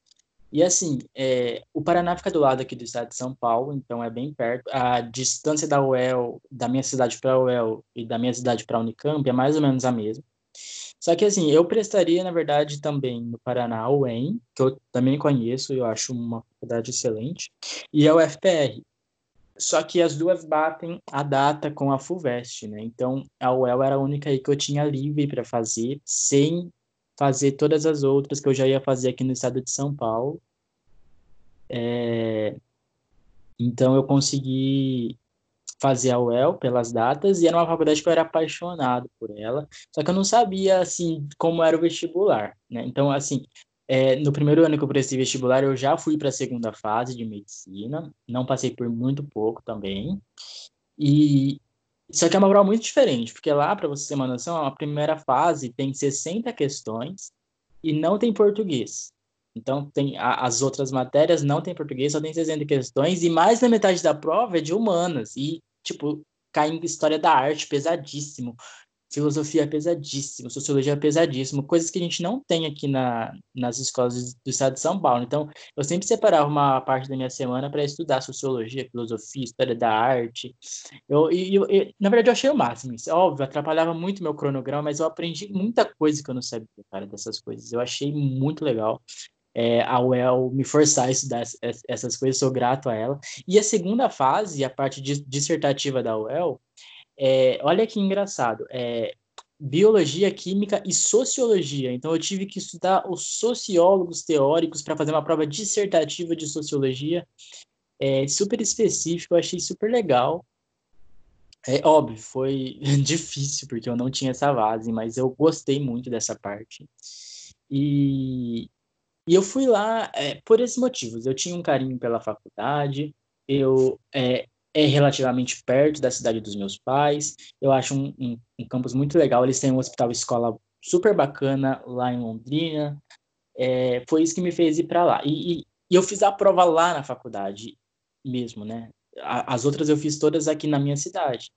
E assim, é, o Paraná fica do lado aqui do estado de São Paulo, então é bem perto. A distância da UEL, da minha cidade para a UEL e da minha cidade para a Unicamp é mais ou menos a mesma. Só que assim, eu prestaria, na verdade, também no Paraná o UEM, que eu também conheço, eu acho uma faculdade excelente, e é o FPR. Só que as duas batem a data com a FUVEST, né? Então, a UEL era a única aí que eu tinha livre para fazer, sem fazer todas as outras que eu já ia fazer aqui no estado de São Paulo. É... Então, eu consegui fazer a UEL pelas datas e era uma faculdade que eu era apaixonado por ela, só que eu não sabia, assim, como era o vestibular, né? Então, assim, é, no primeiro ano que eu prestei vestibular, eu já fui para a segunda fase de medicina, não passei por muito pouco também, e só que é uma prova muito diferente, porque lá, para você ter uma noção, a primeira fase tem 60 questões e não tem português. Então, tem a, as outras matérias não tem português, só tem 60 questões, e mais da metade da prova é de humanas. E, tipo, cai em história da arte pesadíssimo, filosofia pesadíssimo, sociologia pesadíssimo, coisas que a gente não tem aqui na, nas escolas do estado de São Paulo. Então, eu sempre separava uma parte da minha semana para estudar sociologia, filosofia, história da arte. Eu, eu, eu, na verdade, eu achei o máximo isso. Óbvio, atrapalhava muito meu cronograma, mas eu aprendi muita coisa que eu não sabia, cara, dessas coisas. Eu achei muito legal é, a UEL me forçar a estudar essas coisas, sou grato a ela. E a segunda fase, a parte dissertativa da UEL, é, olha que engraçado, é biologia, química e sociologia. Então eu tive que estudar os sociólogos teóricos para fazer uma prova dissertativa de sociologia, é, super específico, eu achei super legal. É óbvio, foi difícil porque eu não tinha essa base, mas eu gostei muito dessa parte. E, e eu fui lá é, por esses motivos. Eu tinha um carinho pela faculdade, eu é, é relativamente perto da cidade dos meus pais. Eu acho um, um, um campus muito legal. Eles têm um hospital escola super bacana lá em Londrina. É, foi isso que me fez ir para lá. E, e, e, eu fiz a prova lá na faculdade mesmo, né? As outras eu fiz todas aqui na minha cidade.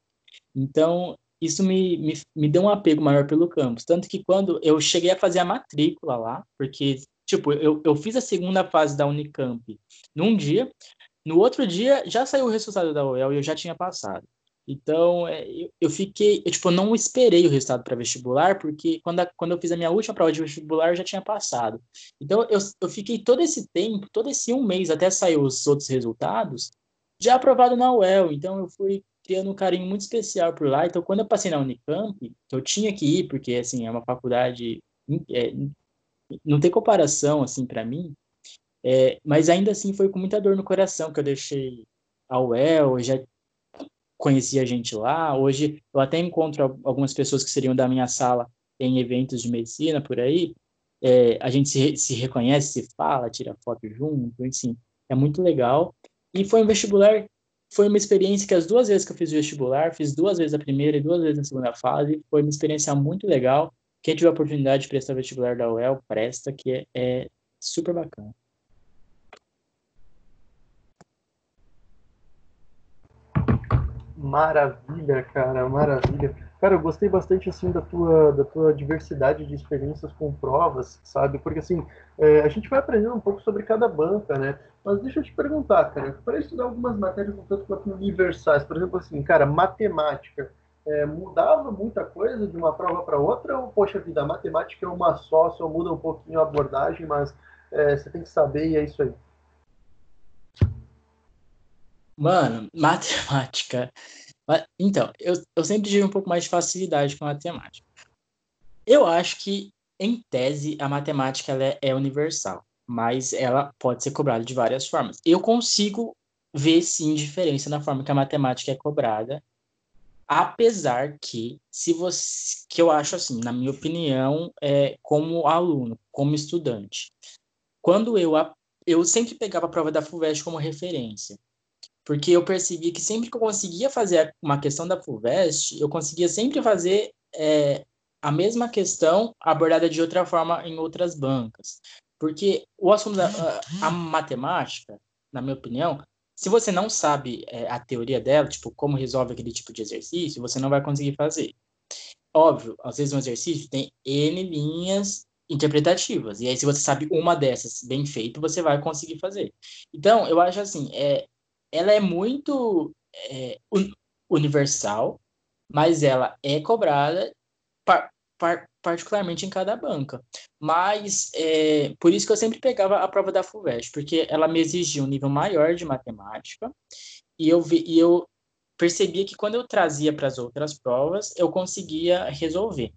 Então, isso me, me, me deu um apego maior pelo campus. Tanto que quando eu cheguei a fazer a matrícula lá, porque Tipo, eu, eu fiz a segunda fase da Unicamp num dia, no outro dia já saiu o resultado da UEL e eu já tinha passado. Então, é, eu, fiquei, eu, tipo, não esperei o resultado para vestibular, porque quando, a, quando eu fiz a minha última prova de vestibular, eu já tinha passado. Então, eu, eu fiquei todo esse tempo, todo esse um mês, até sair os outros resultados, já aprovado na UEL. Então, eu fui criando um carinho muito especial por lá. Então, quando eu passei na Unicamp, eu tinha que ir, porque, assim, é uma faculdade é, não tem comparação, assim, para mim, é, mas ainda assim foi com muita dor no coração que eu deixei a UEL, já conheci a gente lá, hoje eu até encontro algumas pessoas que seriam da minha sala em eventos de medicina por aí, é, a gente se, se reconhece, se fala, tira foto junto, enfim, é muito legal. E foi um vestibular, foi uma experiência que as duas vezes que eu fiz o vestibular, fiz duas vezes a primeira e duas vezes a segunda fase, foi uma experiência muito legal. Quem tiver a oportunidade de prestar vestibular da UEL, presta, que é, é super bacana. Maravilha, cara, maravilha. Cara, eu gostei bastante assim da tua, da tua diversidade de experiências com provas, sabe? Porque assim, é, a gente vai aprendendo um pouco sobre cada banca, né? Mas deixa eu te perguntar, cara, para estudar algumas matérias um tanto quanto universais, por exemplo, assim, cara, matemática, é, mudava muita coisa de uma prova para outra, ou, poxa vida, a matemática é uma só, só muda um pouquinho a abordagem, mas é, você tem que saber e é isso aí. Mano, matemática. Então, eu, eu sempre tive um pouco mais de facilidade com matemática. Eu acho que, em tese, a matemática ela é, é universal, mas ela pode ser cobrada de várias formas. Eu consigo ver, sim, diferença na forma que a matemática é cobrada apesar que se você que eu acho assim na minha opinião é como aluno como estudante quando eu eu sempre pegava a prova da Fulvestre como referência porque eu percebi que sempre que eu conseguia fazer uma questão da Fulvestre eu conseguia sempre fazer é, a mesma questão abordada de outra forma em outras bancas. Porque o assunto da a, a matemática, na minha opinião, se você não sabe é, a teoria dela, tipo, como resolve aquele tipo de exercício, você não vai conseguir fazer. Óbvio, às vezes um exercício tem N linhas interpretativas. E aí, se você sabe uma dessas bem feito, você vai conseguir fazer. Então, eu acho assim, é, ela é muito é, un, universal, mas ela é cobrada particularmente em cada banca. Mas é, por isso que eu sempre pegava a prova da FUVEST, porque ela me exigia um nível maior de matemática e eu, vi, e eu percebia que quando eu trazia para as outras provas, eu conseguia resolver.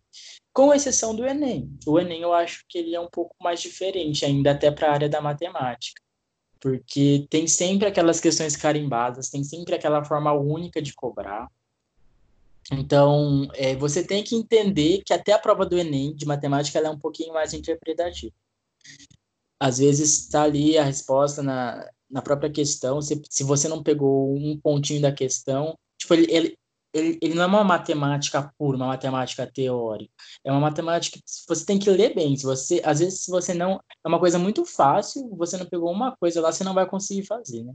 Com exceção do Enem. O Enem eu acho que ele é um pouco mais diferente ainda até para a área da matemática porque tem sempre aquelas questões carimbadas, tem sempre aquela forma única de cobrar. Então, é, você tem que entender que até a prova do Enem de matemática ela é um pouquinho mais interpretativa. Às vezes está ali a resposta na, na própria questão, se, se você não pegou um pontinho da questão, tipo, ele, ele, ele, ele não é uma matemática pura, uma matemática teórica. É uma matemática que você tem que ler bem. Se você, às vezes, se você não. É uma coisa muito fácil, você não pegou uma coisa lá, você não vai conseguir fazer, né?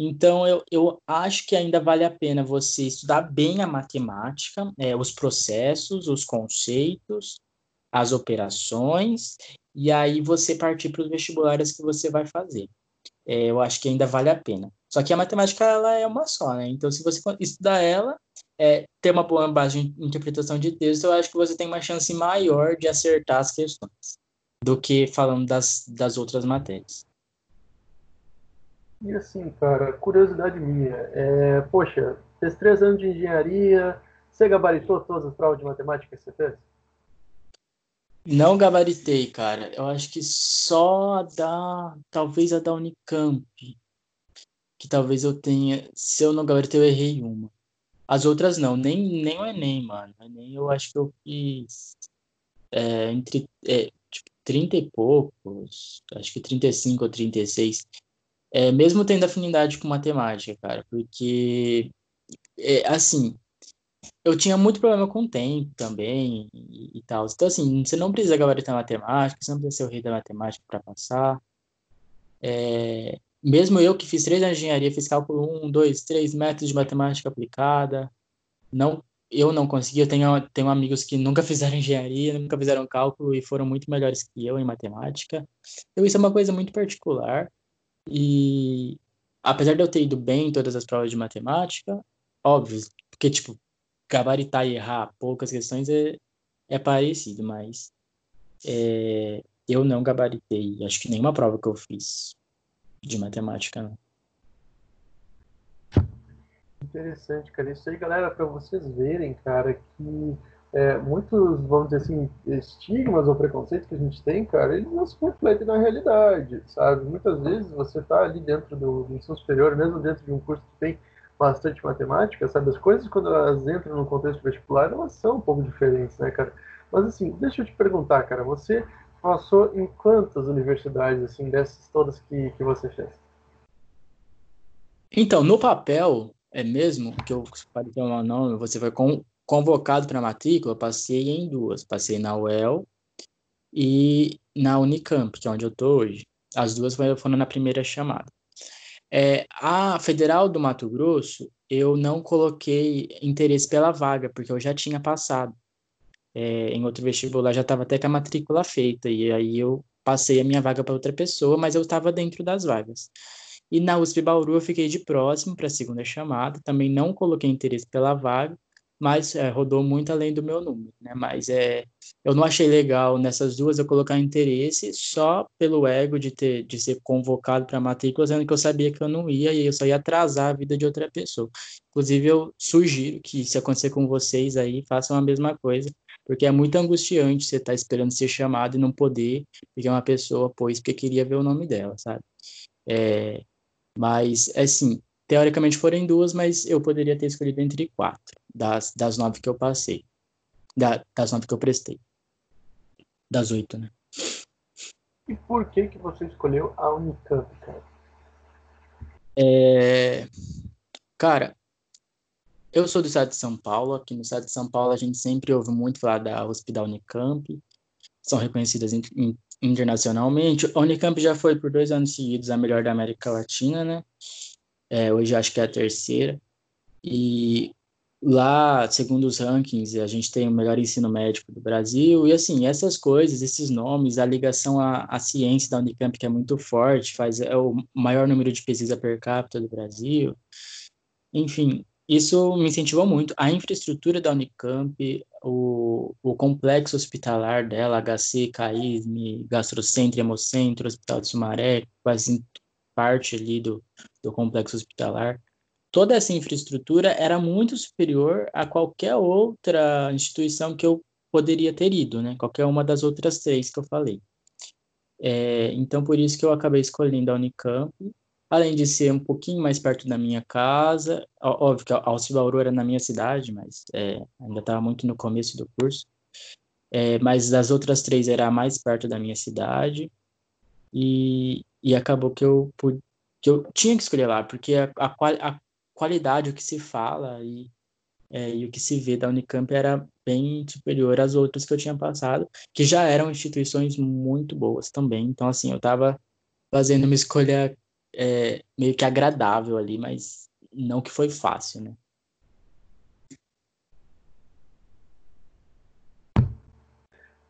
Então, eu, eu acho que ainda vale a pena você estudar bem a matemática, é, os processos, os conceitos, as operações, e aí você partir para os vestibulares que você vai fazer. É, eu acho que ainda vale a pena. Só que a matemática ela é uma só, né? Então, se você estudar ela, é, ter uma boa base de interpretação de texto, eu acho que você tem uma chance maior de acertar as questões do que falando das, das outras matérias. E assim, cara, curiosidade minha, é, poxa, fez três anos de engenharia, você gabaritou todas as provas de matemática que você fez? Não gabaritei, cara. Eu acho que só a da. Talvez a da Unicamp. Que talvez eu tenha. Se eu não gabaritei, eu errei uma. As outras não, nem, nem o Enem, mano. Enem eu acho que eu fiz. É, entre. É, tipo, 30 e poucos. Acho que 35 ou 36 é, mesmo tendo afinidade com matemática, cara, porque, é, assim, eu tinha muito problema com o tempo também e, e, tal. Então, assim, você não precisa gabaritar matemática, você não precisa ser o rei da matemática para passar. É, mesmo eu que fiz três de engenharia, fiz cálculo 1, 2, 3 métodos de matemática aplicada, não, eu não consegui. Eu tenho, tenho amigos que nunca fizeram engenharia, nunca fizeram cálculo e foram muito melhores que eu em matemática. Então, isso é uma coisa muito particular. E apesar de eu ter ido bem em todas as provas de matemática, óbvio, porque, tipo, gabaritar e errar poucas questões é, é parecido, mas é, eu não gabaritei, acho que nenhuma prova que eu fiz de matemática, não. Interessante, cara. Isso aí, galera, para vocês verem, cara, que é, muitos, vamos dizer assim, estigmas ou preconceitos que a gente tem, cara, eles não se refletem na realidade, sabe? Muitas vezes você está ali dentro do, do ensino superior, mesmo dentro de um curso que tem bastante matemática, sabe? As coisas, quando elas entram no contexto vestibular, elas são um pouco diferentes, né, cara? Mas, assim, deixa eu te perguntar, cara, você passou em quantas universidades, assim, dessas todas que, que você fez? Então, no papel, é mesmo que eu parecia um nome, você vai com convocado para matrícula, passei em duas. Passei na UEL e na Unicamp, que é onde eu estou hoje. As duas foram na primeira chamada. É, a Federal do Mato Grosso, eu não coloquei interesse pela vaga, porque eu já tinha passado. É, em outro vestibular já estava até com a matrícula feita, e aí eu passei a minha vaga para outra pessoa, mas eu estava dentro das vagas. E na USP Bauru eu fiquei de próximo para a segunda chamada, também não coloquei interesse pela vaga, mas é, rodou muito além do meu número, né? Mas é, eu não achei legal nessas duas eu colocar interesse só pelo ego de ter de ser convocado para matrícula, sendo que eu sabia que eu não ia e eu só ia atrasar a vida de outra pessoa. Inclusive eu sugiro que se acontecer com vocês aí, façam a mesma coisa, porque é muito angustiante você estar tá esperando ser chamado e não poder, porque uma pessoa pôs porque queria ver o nome dela, sabe? É, mas, assim, Teoricamente foram duas, mas eu poderia ter escolhido entre quatro, das, das nove que eu passei. Da, das nove que eu prestei. Das oito, né? E por que que você escolheu a Unicamp, cara? É... Cara, eu sou do estado de São Paulo. Aqui no estado de São Paulo a gente sempre ouve muito falar da Hospital Unicamp. São reconhecidas em, em internacionalmente. A Unicamp já foi por dois anos seguidos a melhor da América Latina, né? É, hoje acho que é a terceira. E lá, segundo os rankings, a gente tem o melhor ensino médico do Brasil. E assim, essas coisas, esses nomes, a ligação à, à ciência da Unicamp, que é muito forte, faz é o maior número de pesquisa per capita do Brasil. Enfim, isso me incentivou muito. A infraestrutura da Unicamp, o, o complexo hospitalar dela, HC, CAISM, Gastrocentro, Hemocentro, Hospital de Sumaré, quase parte ali do, do complexo hospitalar, toda essa infraestrutura era muito superior a qualquer outra instituição que eu poderia ter ido, né? Qualquer uma das outras três que eu falei. É, então, por isso que eu acabei escolhendo a Unicamp, além de ser um pouquinho mais perto da minha casa, óbvio que a Alciba Aurora é na minha cidade, mas é, ainda estava muito no começo do curso, é, mas das outras três era mais perto da minha cidade, e, e acabou que eu, pude, que eu tinha que escolher lá, porque a, a, a qualidade, o que se fala e, é, e o que se vê da Unicamp era bem superior às outras que eu tinha passado, que já eram instituições muito boas também. Então, assim, eu estava fazendo uma escolha é, meio que agradável ali, mas não que foi fácil, né?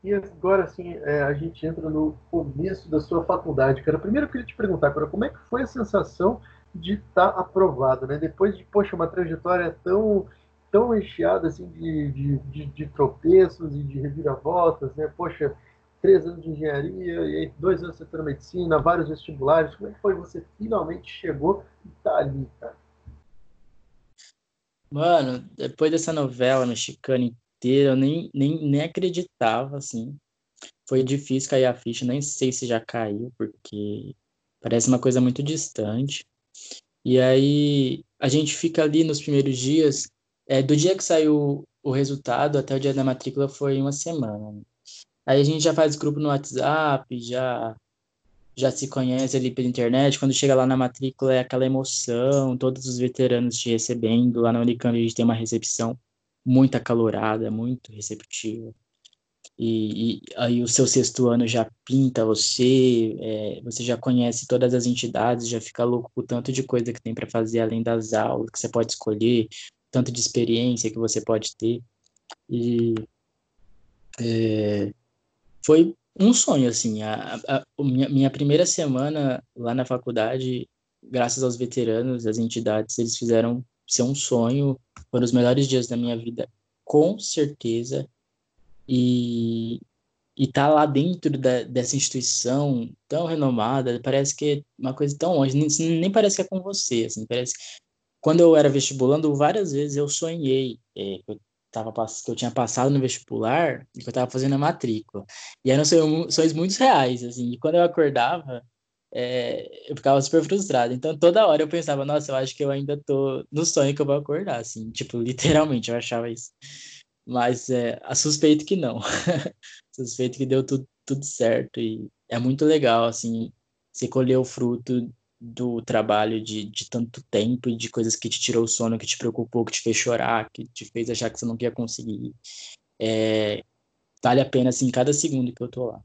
E agora, assim, é, a gente entra no começo da sua faculdade, cara. Primeiro eu queria te perguntar, cara, como é que foi a sensação de estar tá aprovado, né? Depois de, poxa, uma trajetória tão tão recheada assim de, de, de, de tropeços e de reviravoltas, né? Poxa, três anos de engenharia e aí dois anos de medicina, vários vestibulares. Como é que foi você finalmente chegou e tá ali, cara? Mano, depois dessa novela mexicana inteira, eu nem, nem, nem acreditava, assim. Foi difícil cair a ficha, nem sei se já caiu, porque parece uma coisa muito distante. E aí a gente fica ali nos primeiros dias, é, do dia que saiu o resultado até o dia da matrícula foi uma semana. Né? Aí a gente já faz grupo no WhatsApp, já já se conhece ali pela internet. Quando chega lá na matrícula é aquela emoção, todos os veteranos te recebendo. Lá na Unicamp a gente tem uma recepção muito acalorada, muito receptiva e, e, aí o seu sexto ano já pinta você, é, você já conhece todas as entidades, já fica louco com o tanto de coisa que tem para fazer além das aulas, que você pode escolher, tanto de experiência que você pode ter. E é, foi um sonho, assim, a, a, a minha, minha primeira semana lá na faculdade, graças aos veteranos, as entidades, eles fizeram ser um sonho, foram os melhores dias da minha vida, com certeza, e e tá lá dentro da, dessa instituição tão renomada, parece que é uma coisa tão longe, nem, nem parece que é com você, assim, parece quando eu era vestibulando, várias vezes eu sonhei é, eu tava que eu tinha passado no vestibular e que eu estava fazendo a matrícula. E eram sonhos muito reais, assim, e quando eu acordava, é, eu ficava super frustrado. Então, toda hora eu pensava, nossa, eu acho que eu ainda tô no sonho que eu vou acordar, assim, tipo, literalmente, eu achava isso. Mas é, suspeito que não. suspeito que deu tudo, tudo certo. E é muito legal, assim, você colher o fruto do trabalho de, de tanto tempo e de coisas que te tirou o sono, que te preocupou, que te fez chorar, que te fez achar que você não ia conseguir. É, vale a pena, assim, cada segundo que eu tô lá.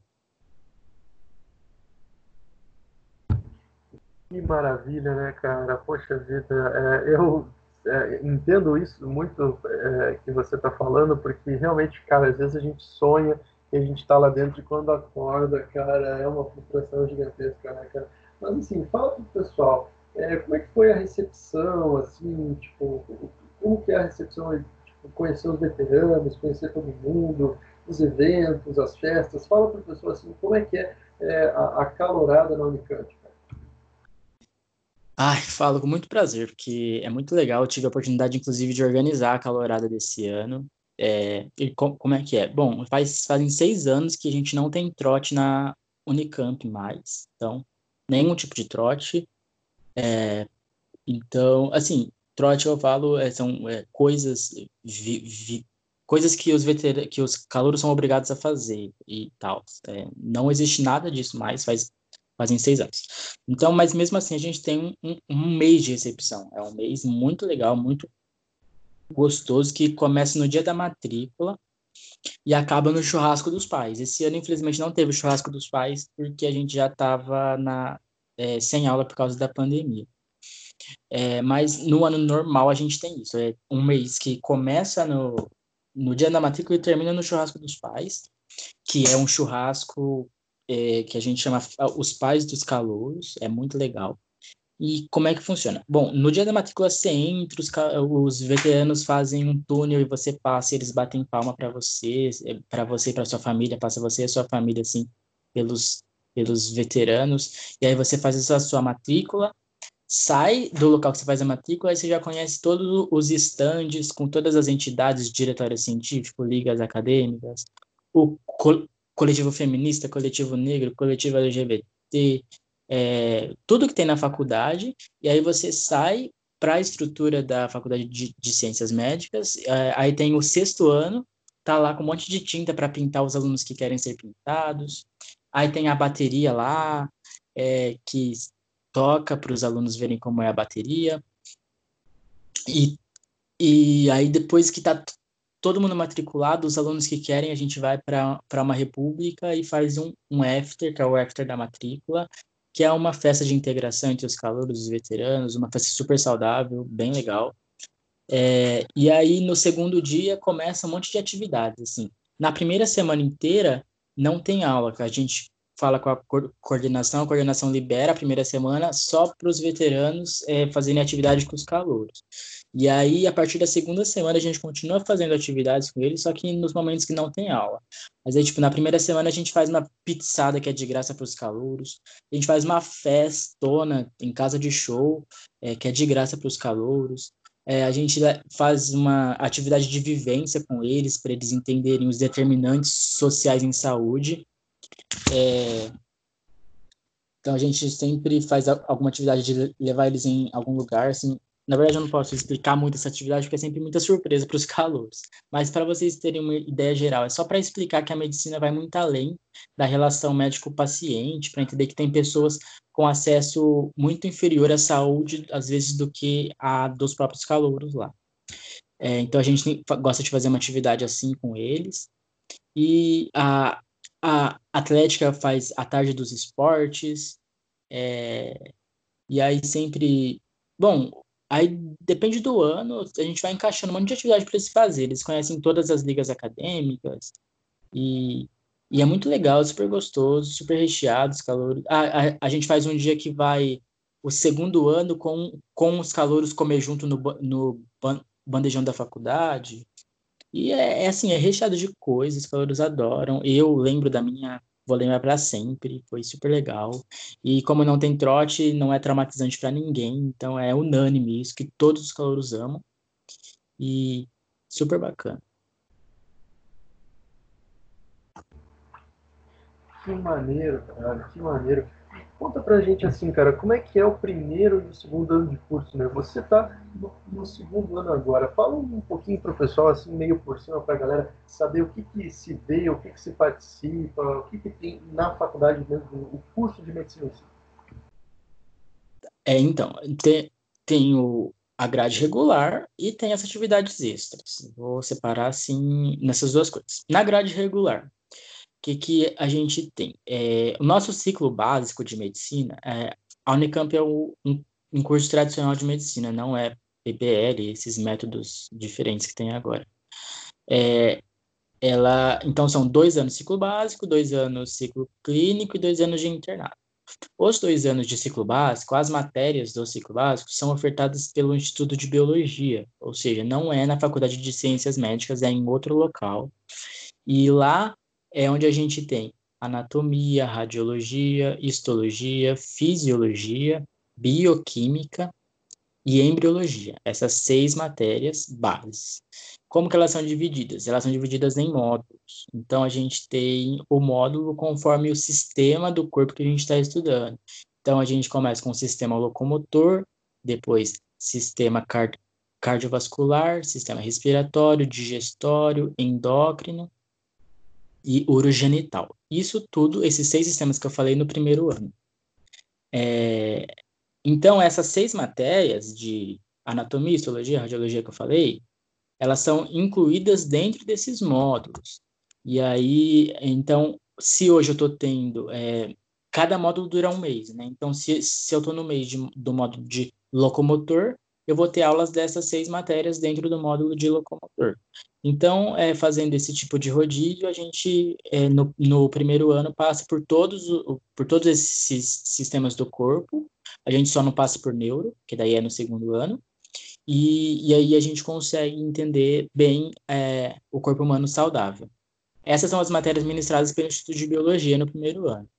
Que maravilha, né, cara? Poxa vida, é, eu é, entendo isso muito é, que você está falando, porque realmente, cara, às vezes a gente sonha e a gente está lá dentro e quando acorda, cara, é uma frustração gigantesca, né, cara? Mas assim, fala pro pessoal, é, como é que foi a recepção, assim, tipo, como que é a recepção, tipo, conhecer os veteranos, conhecer todo mundo, os eventos, as festas, fala pro pessoal, assim, como é que é, é a, a calorada na Unicamp, Ai, falo com muito prazer, porque é muito legal. Eu tive a oportunidade, inclusive, de organizar a calorada desse ano. É, e com, como é que é? Bom, faz, fazem seis anos que a gente não tem trote na Unicamp mais. Então, nenhum tipo de trote. É, então, assim, trote eu falo é, são é, coisas vi, vi, coisas que os veter que os calouros são obrigados a fazer e tal. É, não existe nada disso mais, faz fazem seis anos. Então, mas mesmo assim, a gente tem um, um, mês de recepção. É um mês muito legal, muito gostoso, que começa no dia da matrícula e acaba no churrasco dos pais. Esse ano, infelizmente, não teve o churrasco dos pais, porque a gente já estava é, sem aula por causa da pandemia. É, mas no ano normal a gente tem isso. É um mês que começa no, no dia da matrícula e termina no churrasco dos pais, que é um churrasco é, que a gente chama os pais dos calouros, é muito legal. E como é que funciona? Bom, no dia da matrícula você entra, os, os veteranos fazem um túnel e você passa, e eles batem palma para você, é, para você e para sua família, passa você e sua família assim pelos pelos veteranos, e aí você faz a sua matrícula, sai do local que você faz a matrícula, aí você já conhece todos os estandes com todas as entidades, diretório científico, ligas acadêmicas, o coletivo feminista, coletivo negro, coletivo LGBT, é, tudo que tem na faculdade, e aí você sai para a estrutura da faculdade de, de ciências médicas, é, aí tem o sexto ano, tá lá com um monte de tinta para pintar os alunos que querem ser pintados, aí tem a bateria lá, é, que toca para os alunos verem como é a bateria. E, e aí, depois que está todo mundo matriculado, os alunos que querem, a gente vai para uma república e faz um, um after, que é o after da matrícula, que é uma festa de integração entre os calouros e os veteranos, uma festa super saudável, bem legal. É, e aí, no segundo dia, começa um monte de atividades, assim. Na primeira semana inteira, não tem aula, a gente fala com a coordenação, a coordenação libera a primeira semana só para os veteranos é, fazerem atividade com os calouros. E aí, a partir da segunda semana, a gente continua fazendo atividades com eles, só que nos momentos que não tem aula. Mas aí, tipo, na primeira semana a gente faz uma pizzada que é de graça para os calouros, a gente faz uma festona em casa de show, é, que é de graça para os calouros. É, a gente faz uma atividade de vivência com eles, para eles entenderem os determinantes sociais em saúde. É, então a gente sempre faz alguma atividade de levar eles em algum lugar, assim. Na verdade, eu não posso explicar muito essa atividade porque é sempre muita surpresa para os calouros. Mas para vocês terem uma ideia geral, é só para explicar que a medicina vai muito além da relação médico-paciente, para entender que tem pessoas com acesso muito inferior à saúde, às vezes, do que a dos próprios calouros lá. É, então a gente gosta de fazer uma atividade assim com eles. E a, a Atlética faz a tarde dos esportes, é, e aí sempre. Bom, aí depende do ano, a gente vai encaixando um monte de atividade para eles fazer. Eles conhecem todas as ligas acadêmicas, e, e é muito legal, super gostoso, super recheado, os calores. A, a, a gente faz um dia que vai o segundo ano com, com os calouros comer junto no, no bandejão da faculdade. E é, é, assim, é recheado de coisas os adoram. Eu lembro da minha, vou lembrar para sempre, foi super legal. E como não tem trote, não é traumatizante para ninguém, então é unânime isso, que todos os calouros amam. E super bacana. Que maneiro, cara, que maneiro. Conta pra gente assim, cara, como é que é o primeiro e o segundo ano de curso, né? Você tá no, no segundo ano agora. Fala um pouquinho pro pessoal, assim, meio por cima, pra galera saber o que, que se vê, o que, que se participa, o que, que tem na faculdade mesmo, o curso de medicina. É, então, tem, tem o, a grade regular e tem as atividades extras. Vou separar assim nessas duas coisas. Na grade regular, que, que a gente tem? É, o nosso ciclo básico de medicina, é, a Unicamp é o, um, um, curso tradicional de medicina, não é PBL, esses métodos diferentes que tem agora. É, ela, então, são dois anos ciclo básico, dois anos ciclo clínico e dois anos de internato. Os dois anos de ciclo básico, as matérias do ciclo básico são ofertadas pelo Instituto de Biologia, ou seja, não é na Faculdade de Ciências Médicas, é em outro local. E lá é onde a gente tem anatomia, radiologia, histologia, fisiologia, bioquímica e embriologia. Essas seis matérias bases. Como que elas são divididas? Elas são divididas em módulos. Então, a gente tem o módulo conforme o sistema do corpo que a gente está estudando. Então, a gente começa com o sistema locomotor, depois sistema card cardiovascular, sistema respiratório, digestório, endócrino, e urogenital. Isso tudo, esses seis sistemas que eu falei no primeiro ano. É, então, essas seis matérias de anatomia, histologia, radiologia que eu falei, elas são incluídas dentro desses módulos. E aí, então, se hoje eu estou tendo, é, cada módulo dura um mês, né? Então, se, se eu estou no mês de, do módulo de locomotor, eu vou ter aulas dessas seis matérias dentro do módulo de locomotor. Então, é, fazendo esse tipo de rodízio, a gente, é, no, no, primeiro ano, passa por todos, por todos esses sistemas do corpo, a gente só não passa por neuro, que daí é no segundo ano, e, e aí a gente consegue entender bem é, o corpo humano saudável. Essas são as matérias ministradas pelo Instituto de Biologia no primeiro ano.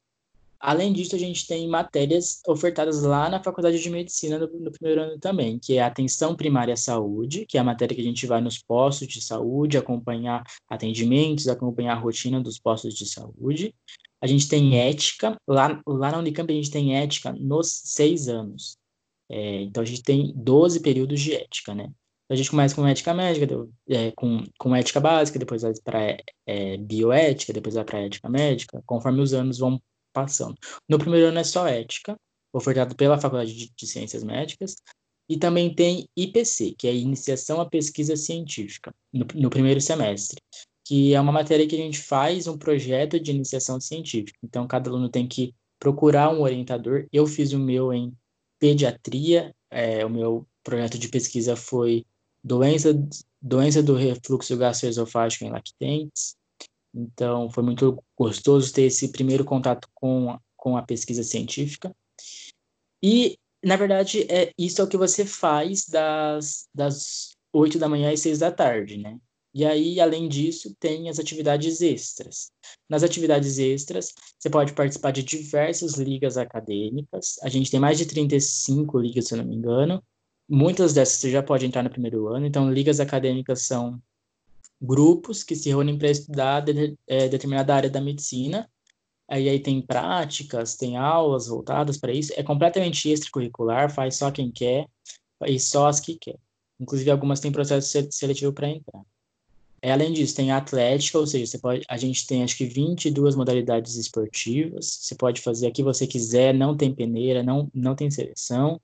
Além disso, a gente tem matérias ofertadas lá na Faculdade de Medicina no, no, primeiro ano também, que é Atenção Primária à Saúde, que é a matéria que a gente vai nos postos de saúde, acompanhar atendimentos, acompanhar a rotina dos postos de saúde. A gente tem ética, lá, lá na Unicamp a gente tem ética nos seis anos. É, então a gente tem 12 períodos de ética, né? A gente começa com ética médica, é, com, com ética básica, depois vai para é, bioética, depois vai para ética médica, conforme os anos vão passando. No primeiro ano é só ética, ofertado pela Faculdade de, Ciências Médicas, e também tem IPC, que é Iniciação à Pesquisa Científica, no, no, primeiro semestre, que é uma matéria que a gente faz um projeto de iniciação científica. Então, cada aluno tem que procurar um orientador. Eu fiz o meu em pediatria, é, o meu projeto de pesquisa foi doença, doença do refluxo gastroesofágico em lactentes. Então, foi muito gostoso ter esse primeiro contato com, com a pesquisa científica. E, na verdade, é, isso é o que você faz das, das 8 da manhã às 6 da tarde, né? E aí, além disso, tem as atividades extras. Nas atividades extras, você pode participar de diversas ligas acadêmicas. A gente tem mais de 35 ligas, se eu não me engano. Muitas dessas você já pode entrar no primeiro ano. Então, ligas acadêmicas são grupos que se reúnem para estudar de, é, determinada área da medicina. Aí, aí tem práticas, tem aulas voltadas para isso. É completamente extracurricular, faz só quem quer e só as que quer. Inclusive, algumas têm processo seletivo para entrar. Além disso, tem atlética, ou seja, você pode, a gente tem acho que 22 modalidades esportivas. Você pode fazer a que você quiser, não tem peneira, não, não tem seleção.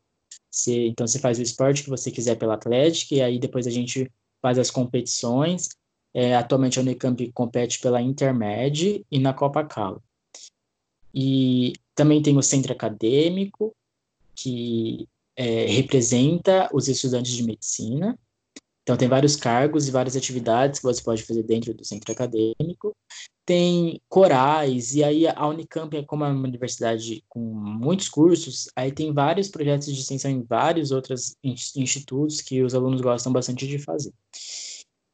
Você, então, você faz o esporte que você quiser pela atlética, e aí depois a gente faz as competições. É, atualmente a Unicamp compete pela Intermed e na Copa Calo. E também tem o centro acadêmico, que é, representa os estudantes de medicina. Então, tem vários cargos e várias atividades que você pode fazer dentro do centro acadêmico. Tem corais, e aí a Unicamp, como é uma universidade com muitos cursos, aí tem vários projetos de extensão em vários outros institutos que os alunos gostam bastante de fazer.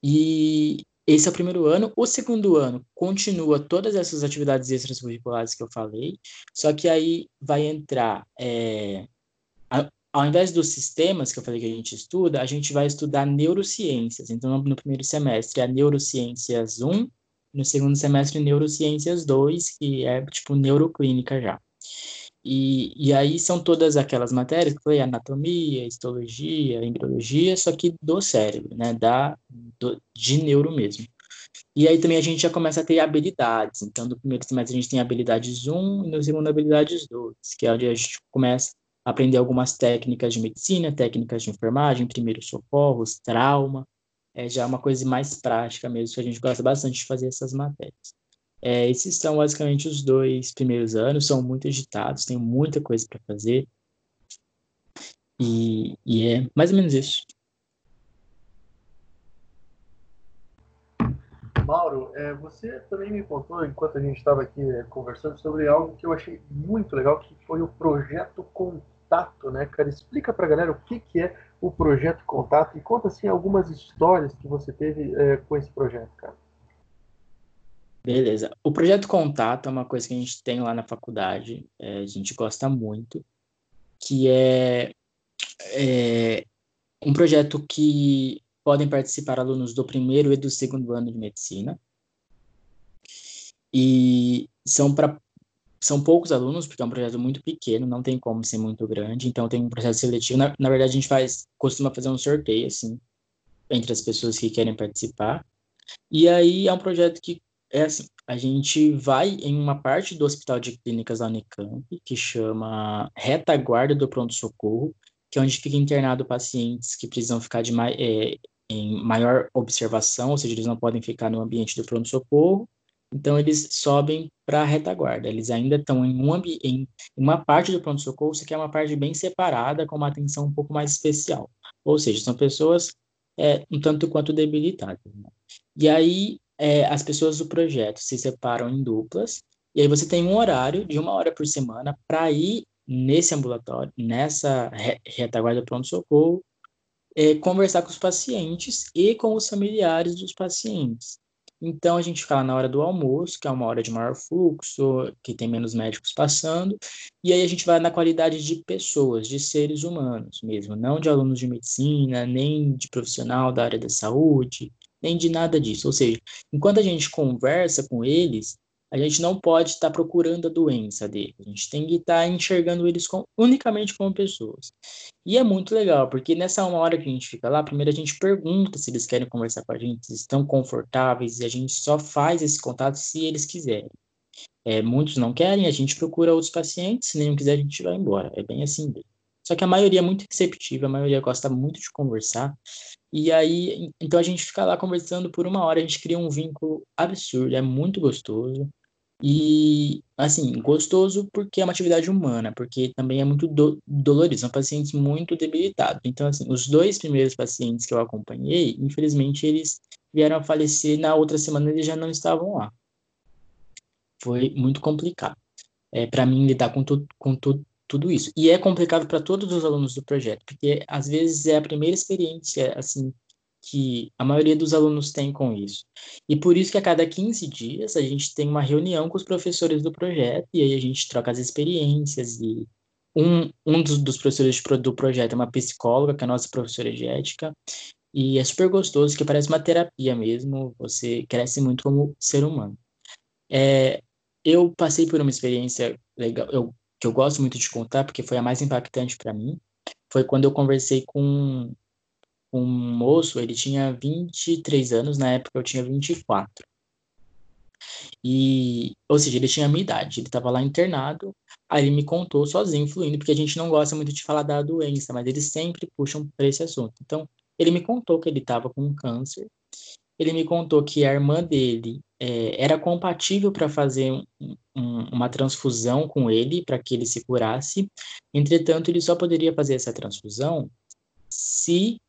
E esse é o primeiro ano. O segundo ano continua todas essas atividades extracurriculares que eu falei, só que aí vai entrar. É, ao invés dos sistemas que eu falei que a gente estuda, a gente vai estudar neurociências. Então, no, no primeiro semestre, é Neurociências 1, no segundo semestre, Neurociências 2, que é tipo neuroclínica já. E, e aí são todas aquelas matérias que foi anatomia, histologia, embriologia, só que do cérebro, né? Da, do, de neuro mesmo. E aí também a gente já começa a ter habilidades. Então, no primeiro semestre a gente tem habilidades 1 e no segundo habilidades 2, que é onde a gente começa a aprender algumas técnicas de medicina, técnicas de enfermagem, primeiros socorros, trauma. É já uma coisa mais prática mesmo, que a gente gosta bastante de fazer essas matérias. É, esses são basicamente os dois primeiros anos, são muito agitados, tem muita coisa para fazer. E, e é mais ou menos isso. Mauro, é, você também me contou, enquanto a gente estava aqui é, conversando, sobre algo que eu achei muito legal, que foi o Projeto Contato, né, cara? Explica para a galera o que, que é o Projeto Contato e conta, assim, algumas histórias que você teve é, com esse projeto, cara. Beleza. O projeto Contato é uma coisa que a gente tem lá na faculdade, é, a gente gosta muito, que é, é, um projeto que podem participar alunos do primeiro e do segundo ano de medicina. E são para são poucos alunos, porque é um projeto muito pequeno, não tem como ser muito grande, então tem um processo seletivo. Na, na verdade, a gente faz, costuma fazer um sorteio, assim, entre as pessoas que querem participar. E aí é um projeto que é assim, a gente vai em uma parte do Hospital de Clínicas da Unicamp, que chama Retaguarda do Pronto-Socorro, que é onde fica internado pacientes que precisam ficar de é, em maior observação, ou seja, eles não podem ficar no ambiente do pronto-socorro, então eles sobem para a retaguarda. Eles ainda estão em, um em uma parte do pronto-socorro, que é uma parte bem separada, com uma atenção um pouco mais especial. Ou seja, são pessoas é, um tanto quanto debilitadas. Né? E aí é, as pessoas do projeto se separam em duplas, e aí você tem um horário de uma hora por semana para ir nesse ambulatório, nessa retaguarda pronto-socorro, é, conversar com os pacientes e com os familiares dos pacientes. Então, a gente fica lá na hora do almoço, que é uma hora de maior fluxo, que tem menos médicos passando, e aí a gente vai na qualidade de pessoas, de seres humanos mesmo, não de alunos de medicina, nem de profissional da área da saúde, nem de nada disso. Ou seja, enquanto a gente conversa com eles, a gente não pode estar procurando a doença deles, a gente tem que estar enxergando eles com, unicamente como pessoas. E é muito legal, porque nessa uma hora que a gente fica lá, primeiro a gente pergunta se eles querem conversar com a gente, se estão confortáveis, e a gente só faz esse contato se eles quiserem. É, muitos não querem, a gente procura outros pacientes, se nenhum quiser, a gente vai embora. É bem assim. Só que a maioria é muito receptiva, a maioria gosta muito de conversar. E aí, então a gente fica lá conversando por uma hora, a gente cria um vínculo absurdo, é muito gostoso. E, assim, gostoso porque é uma atividade humana, porque também é muito do, dolorido, são pacientes muito debilitados. Então, assim, os dois primeiros pacientes que eu acompanhei, infelizmente, eles vieram a falecer, na outra semana eles já não estavam lá. Foi muito complicado. É, para mim, lidar com, tu, com tu, tudo isso. E é complicado para todos os alunos do projeto, porque às vezes é a primeira experiência, assim, que a maioria dos alunos tem com isso. E por isso que a cada 15 dias a gente tem uma reunião com os professores do projeto e aí a gente troca as experiências e um, um dos, dos professores do projeto é uma psicóloga, que é a nossa professora de ética, e é super gostoso, que parece uma terapia mesmo, você cresce muito como ser humano. É, eu passei por uma experiência legal, eu, que eu gosto muito de contar, porque foi a mais impactante para mim, foi quando eu conversei com um moço, ele tinha 23 anos, na época eu tinha 24. E, ou seja, ele tinha a minha idade, ele estava lá internado, aí ele me contou sozinho, fluindo, porque a gente não gosta muito de falar da doença, mas eles sempre puxam para esse assunto. Então, ele me contou que ele estava com câncer, ele me contou que a irmã dele é, era compatível para fazer um, um, uma transfusão com ele, para que ele se curasse, entretanto, ele só poderia fazer essa transfusão se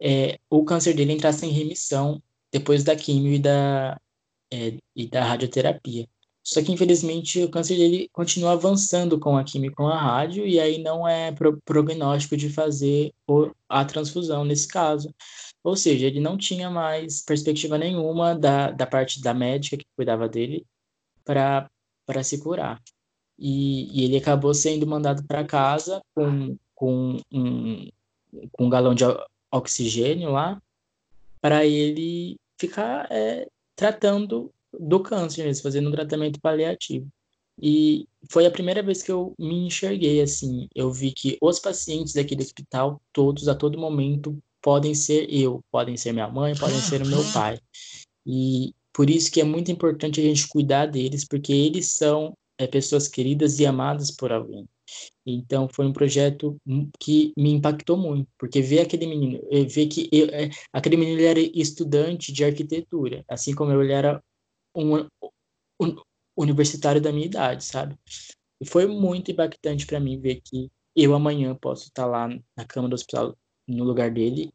é, o câncer dele entrasse em remissão depois da quimio e da, é, e da radioterapia. Só que, infelizmente, o câncer dele continua avançando com a quimio e com a rádio, e aí não é pro, prognóstico de fazer a transfusão nesse caso. Ou seja, ele não tinha mais perspectiva nenhuma da, da parte da médica que cuidava dele para se curar. E, e, ele acabou sendo mandado para casa com, com, um, com um galão de oxigênio lá para ele ficar é, tratando do câncer mesmo, fazendo um tratamento paliativo. E foi a primeira vez que eu me enxerguei assim. Eu vi que os pacientes daqui do hospital, todos, a todo momento, podem ser eu, podem ser minha mãe, podem ser o meu pai. E por isso que é muito importante a gente cuidar deles, porque eles são é, pessoas queridas e amadas por alguém. Então foi um projeto que me impactou muito, porque ver aquele menino, eh, ver que eu, eh, aquele menino era estudante de arquitetura, assim como eu, ele era um, um universitário da minha idade, sabe? E foi muito impactante para mim ver que eu amanhã posso estar lá na cama do hospital no lugar dele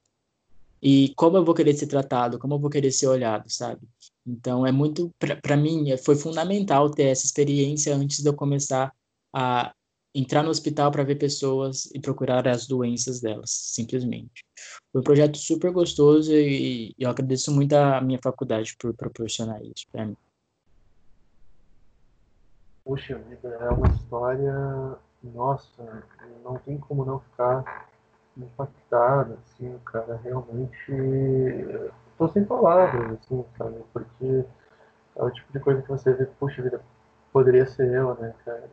e como eu vou querer ser tratado, como eu vou querer ser olhado, sabe? Então é muito para mim foi fundamental ter essa experiência antes de eu começar a entrar no hospital para ver pessoas e procurar as doenças delas, simplesmente. Foi um projeto super gostoso e eu agradeço muito a minha faculdade por proporcionar isso para mim. Puxa vida, é uma história, nossa, não tem como não ficar impactado, assim, cara, realmente, tô sem palavras, assim, sabe, porque é o tipo de coisa que você vê, puxa vida, poderia ser eu, né, cara,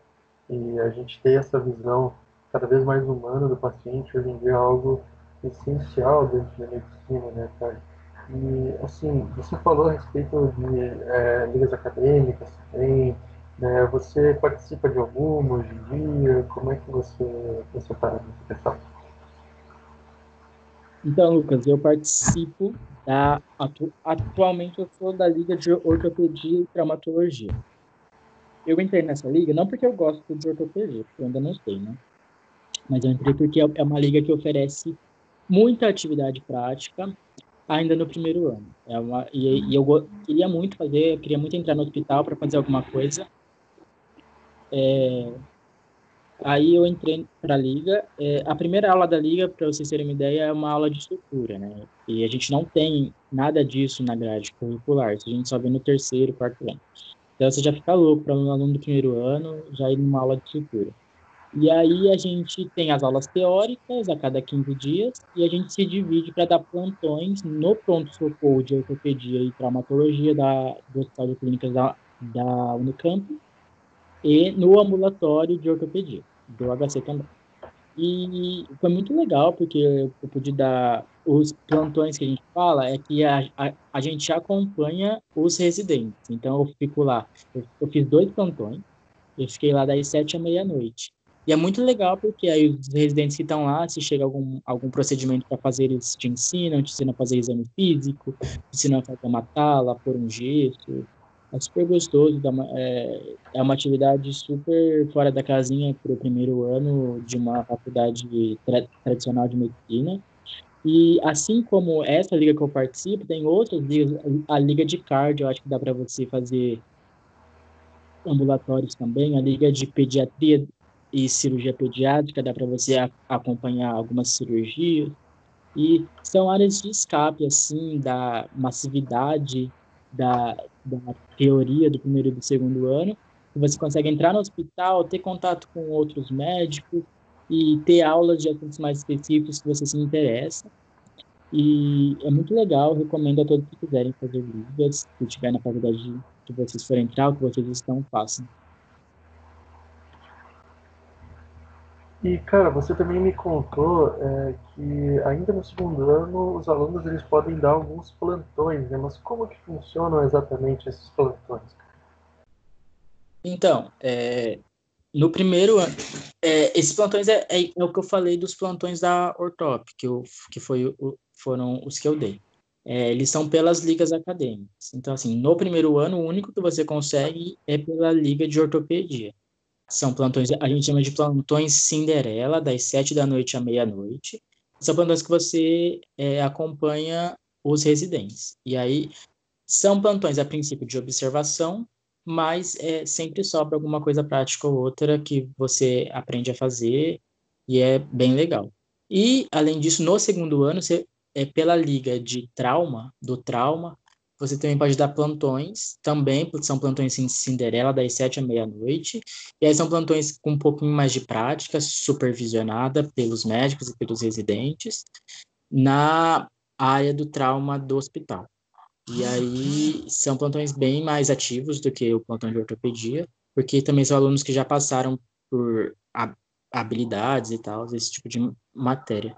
e a gente ter essa visão cada vez mais humana do paciente hoje em dia é algo essencial dentro da medicina, né, cara? E, assim, você falou a respeito de é, ligas acadêmicas também, né? Você participa de alguma hoje em dia? Como é que você, para nessa? Então, Lucas, eu participo da. Atu, atualmente eu sou da Liga de Ortopedia e Traumatologia. Eu entrei nessa liga não porque eu gosto de ortopedia, porque eu ainda não sei, né? Mas eu entrei porque é uma liga que oferece muita atividade prática ainda no primeiro ano. É uma, e, e, eu queria muito fazer, eu queria muito entrar no hospital para fazer alguma coisa. É, Aí eu entrei para a liga. É, a primeira aula da liga, para vocês terem uma ideia, é uma aula de estrutura, né? E a gente não tem nada disso na grade curricular. Isso a gente só vê no terceiro, quarto ano. Então você já fica louco para um aluno do primeiro ano já ir numa aula de estrutura. E aí a gente tem as aulas teóricas a cada 15 dias e a gente se divide para dar plantões no pronto-socorro de ortopedia e traumatologia da, do Hospital de Clínicas da, da Unicamp e no ambulatório de ortopedia, do HC também. E foi muito legal, porque eu pude dar os plantões que a gente fala, é que a, a, a gente acompanha os residentes. Então, eu fico lá, eu, eu fiz dois plantões, eu fiquei lá das sete à meia-noite. E é muito legal porque aí os residentes que estão lá, se chega algum, algum procedimento para fazer, eles te ensinam, te ensinam a fazer exame físico, te ensinam a fazer uma tala, pôr um gesso, é super gostoso, é, é uma atividade super fora da casinha para o primeiro ano de uma faculdade tra tradicional de medicina. E assim como essa liga que eu participo, tem outras ligas, a liga de cardio, acho que dá para você fazer ambulatórios também, a liga de pediatria e cirurgia pediátrica, dá para você acompanhar algumas cirurgias. E são áreas de escape, assim, da massividade da, da teoria do primeiro e do segundo ano, você consegue entrar no hospital, ter contato com outros médicos e ter aulas de assuntos mais específicos que você se interessa. E é muito legal, recomendo a todos que quiserem fazer ligas, se estiver na faculdade que vocês forem entrar, que vocês estão, façam. E, cara, você também me contou é, que ainda no segundo ano os alunos eles podem dar alguns plantões, né? Mas como que funcionam exatamente esses plantões? Então, é, no primeiro ano, é, esses plantões é, é, é, o que eu falei dos plantões da Ortop, que, eu, que foi, foram os que eu dei. É, eles são pelas ligas acadêmicas. Então, assim, no primeiro ano, o único que você consegue é pela liga de ortopedia. São plantões, a gente chama de plantões Cinderela, das sete da noite à meia-noite. São plantões que você é, acompanha os residentes. E aí, são plantões a princípio de observação, mas é, sempre sobra alguma coisa prática ou outra que você aprende a fazer e é bem legal. E, além disso, no segundo ano, você, é pela liga de trauma, do trauma, você também pode dar plantões também, porque são plantões em Cinderela, das sete à meia-noite. E aí são plantões com um pouquinho mais de prática, supervisionada pelos médicos e pelos residentes, na área do trauma do hospital. E aí são plantões bem mais ativos do que o plantão de ortopedia, porque também são alunos que já passaram por habilidades e tal, esse tipo de matéria.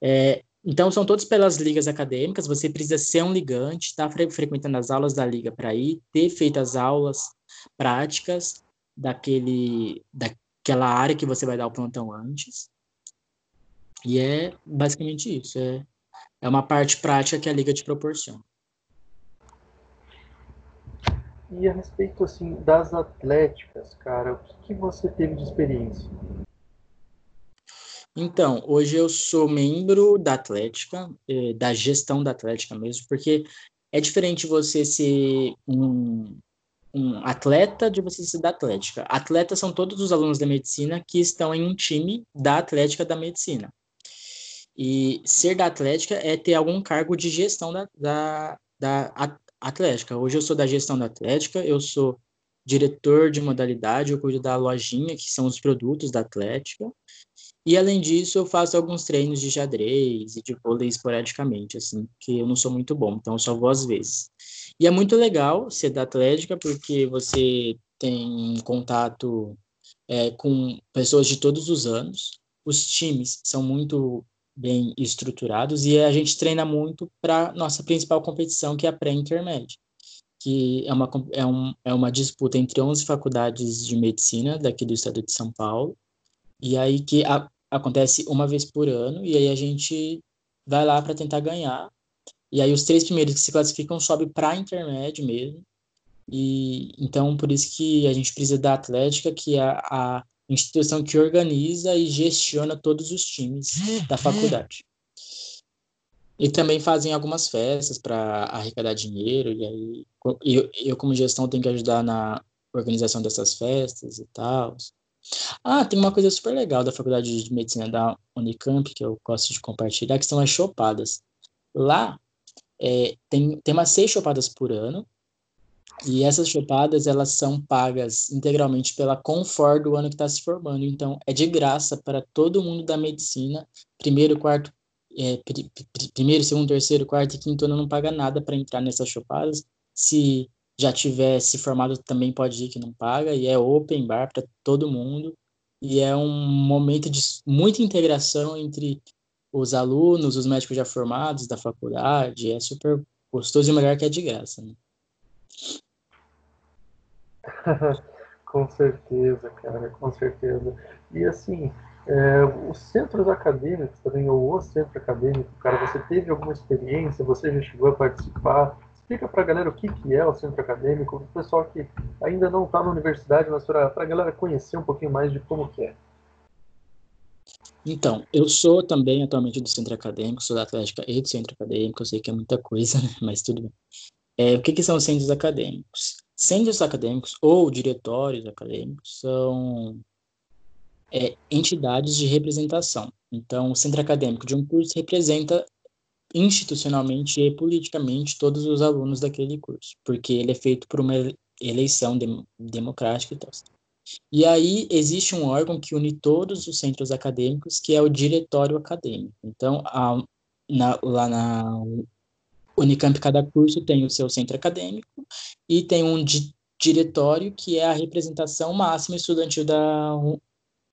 É, então, são todos pelas ligas acadêmicas, você precisa ser um ligante, estar tá frequentando as aulas da liga para ir, ter feito as aulas práticas daquele, daquela área que você vai dar o plantão antes. E é basicamente isso, é, é uma parte prática que a liga te proporciona. E a respeito assim das atléticas, cara, o que, que você teve de experiência? Então, hoje eu sou membro da Atlética, eh, da gestão da Atlética mesmo, porque é diferente você ser um, um atleta de você ser da Atlética. Atletas são todos os alunos da medicina que estão em um time da Atlética da Medicina. E ser da Atlética é ter algum cargo de gestão da, da, da Atlética. Hoje eu sou da gestão da Atlética, eu sou diretor de modalidade, eu cuido da lojinha, que são os produtos da Atlética. E além disso, eu faço alguns treinos de xadrez e de vôlei esporadicamente, assim, que eu não sou muito bom, então só vou às vezes. E é muito legal ser da Atlética, porque você tem contato é, com pessoas de todos os anos, os times são muito bem estruturados e a gente treina muito para nossa principal competição, que é a pré-intermédia, que é uma, é, um, é uma disputa entre 11 faculdades de medicina daqui do estado de São Paulo, e aí que a, acontece uma vez por ano, e aí a gente vai lá para tentar ganhar. E aí os três primeiros que se classificam sobe para intermédio mesmo. E então por isso que a gente precisa da Atlética, que é a instituição que organiza e gestiona todos os times da faculdade. E também fazem algumas festas para arrecadar dinheiro, e aí eu, eu, como gestão, tenho que ajudar na organização dessas festas e tal. Ah, tem uma coisa super legal da Faculdade de Medicina da Unicamp, que eu gosto de compartilhar, que são as chopadas. Lá, é, tem, tem umas seis chopadas por ano, e essas chopadas, elas são pagas integralmente pela Confor do ano que está se formando. Então, é de graça para todo mundo da medicina. Primeiro, quarto, é, pr pr primeiro, segundo, terceiro, quarto e quinto ano não paga nada para entrar nessas chopadas. Se já tiver se formado, também pode ir que não paga. E é open bar para todo mundo. E é um momento de muita integração entre os alunos, os médicos já formados da faculdade. É super gostoso e melhor que é de graça. Né? com certeza, cara, com certeza. E assim, é, os centros acadêmicos também, ou o centro acadêmico, cara, você teve alguma experiência, você já chegou a participar? Explica para a galera o que, que é o centro acadêmico, o pessoal que ainda não está na universidade, mas para a galera conhecer um pouquinho mais de como que é. Então, eu sou também atualmente do centro acadêmico, sou da Atlética e do centro acadêmico, eu sei que é muita coisa, mas tudo bem. É, o que, que são os centros acadêmicos? Centros acadêmicos ou diretórios acadêmicos são é, entidades de representação. Então, o centro acadêmico de um curso representa institucionalmente e politicamente todos os alunos daquele curso, porque ele é feito por uma eleição de, democrática e tal. E aí existe um órgão que une todos os centros acadêmicos, que é o diretório acadêmico. Então, a, na, lá na Unicamp, cada curso tem o seu centro acadêmico e tem um di diretório, que é a representação máxima estudantil da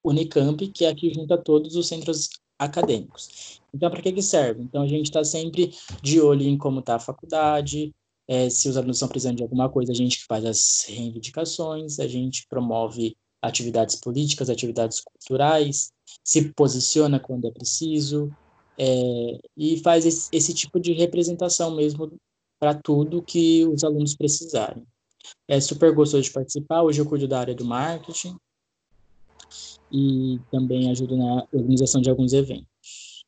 Unicamp, que é a que junta todos os centros acadêmicos. Então, para que, que serve? Então, a gente está sempre de olho em como está a faculdade, é, se os alunos estão precisando de alguma coisa, a gente faz as reivindicações, a gente promove atividades políticas, atividades culturais, se posiciona quando é preciso, é, e faz esse, esse, tipo de representação mesmo para tudo que os alunos precisarem. É super gostoso de participar. Hoje eu cuido da área do marketing e também ajudo na organização de alguns eventos.